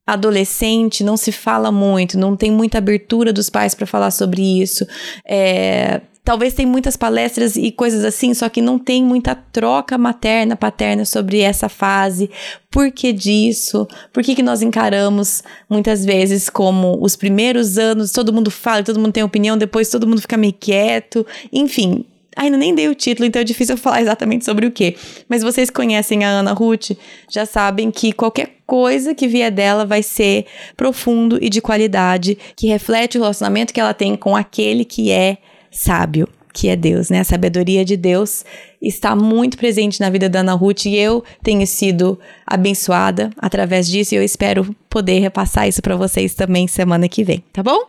adolescente não se fala muito, não tem muita abertura dos pais para falar sobre isso. É, talvez tem muitas palestras e coisas assim, só que não tem muita troca materna, paterna sobre essa fase. Por que disso? Por que, que nós encaramos muitas vezes como os primeiros anos, todo mundo fala, todo mundo tem opinião, depois todo mundo fica meio quieto. Enfim, Ainda nem dei o título, então é difícil falar exatamente sobre o que. Mas vocês conhecem a Ana Ruth, já sabem que qualquer coisa que vier dela vai ser profundo e de qualidade, que reflete o relacionamento que ela tem com aquele que é sábio, que é Deus, né? A sabedoria de Deus está muito presente na vida da Ana Ruth e eu tenho sido abençoada através disso e eu espero poder repassar isso para vocês também semana que vem, tá bom?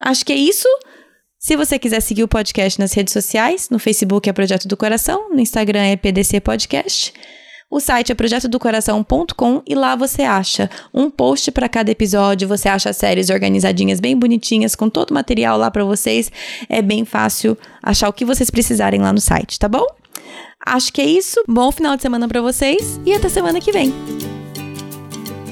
Acho que é isso. Se você quiser seguir o podcast nas redes sociais, no Facebook é Projeto do Coração, no Instagram é PDC Podcast. O site é projetodocoração.com e lá você acha um post para cada episódio, você acha séries organizadinhas bem bonitinhas com todo o material lá para vocês. É bem fácil achar o que vocês precisarem lá no site, tá bom? Acho que é isso. Bom final de semana para vocês e até semana que vem.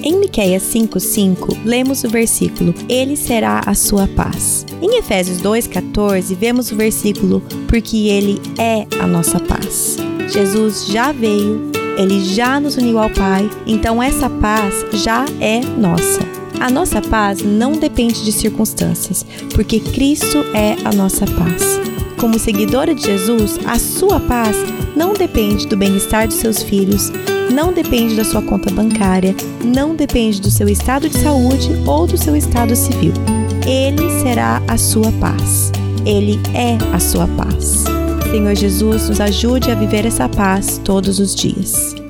Em Miqueias 5:5, lemos o versículo: Ele será a sua paz. Em Efésios 2:14, vemos o versículo: Porque ele é a nossa paz. Jesus já veio, ele já nos uniu ao Pai, então essa paz já é nossa. A nossa paz não depende de circunstâncias, porque Cristo é a nossa paz. Como seguidora de Jesus, a sua paz não depende do bem-estar dos seus filhos, não depende da sua conta bancária, não depende do seu estado de saúde ou do seu estado civil. Ele será a sua paz. Ele é a sua paz. Senhor Jesus, nos ajude a viver essa paz todos os dias.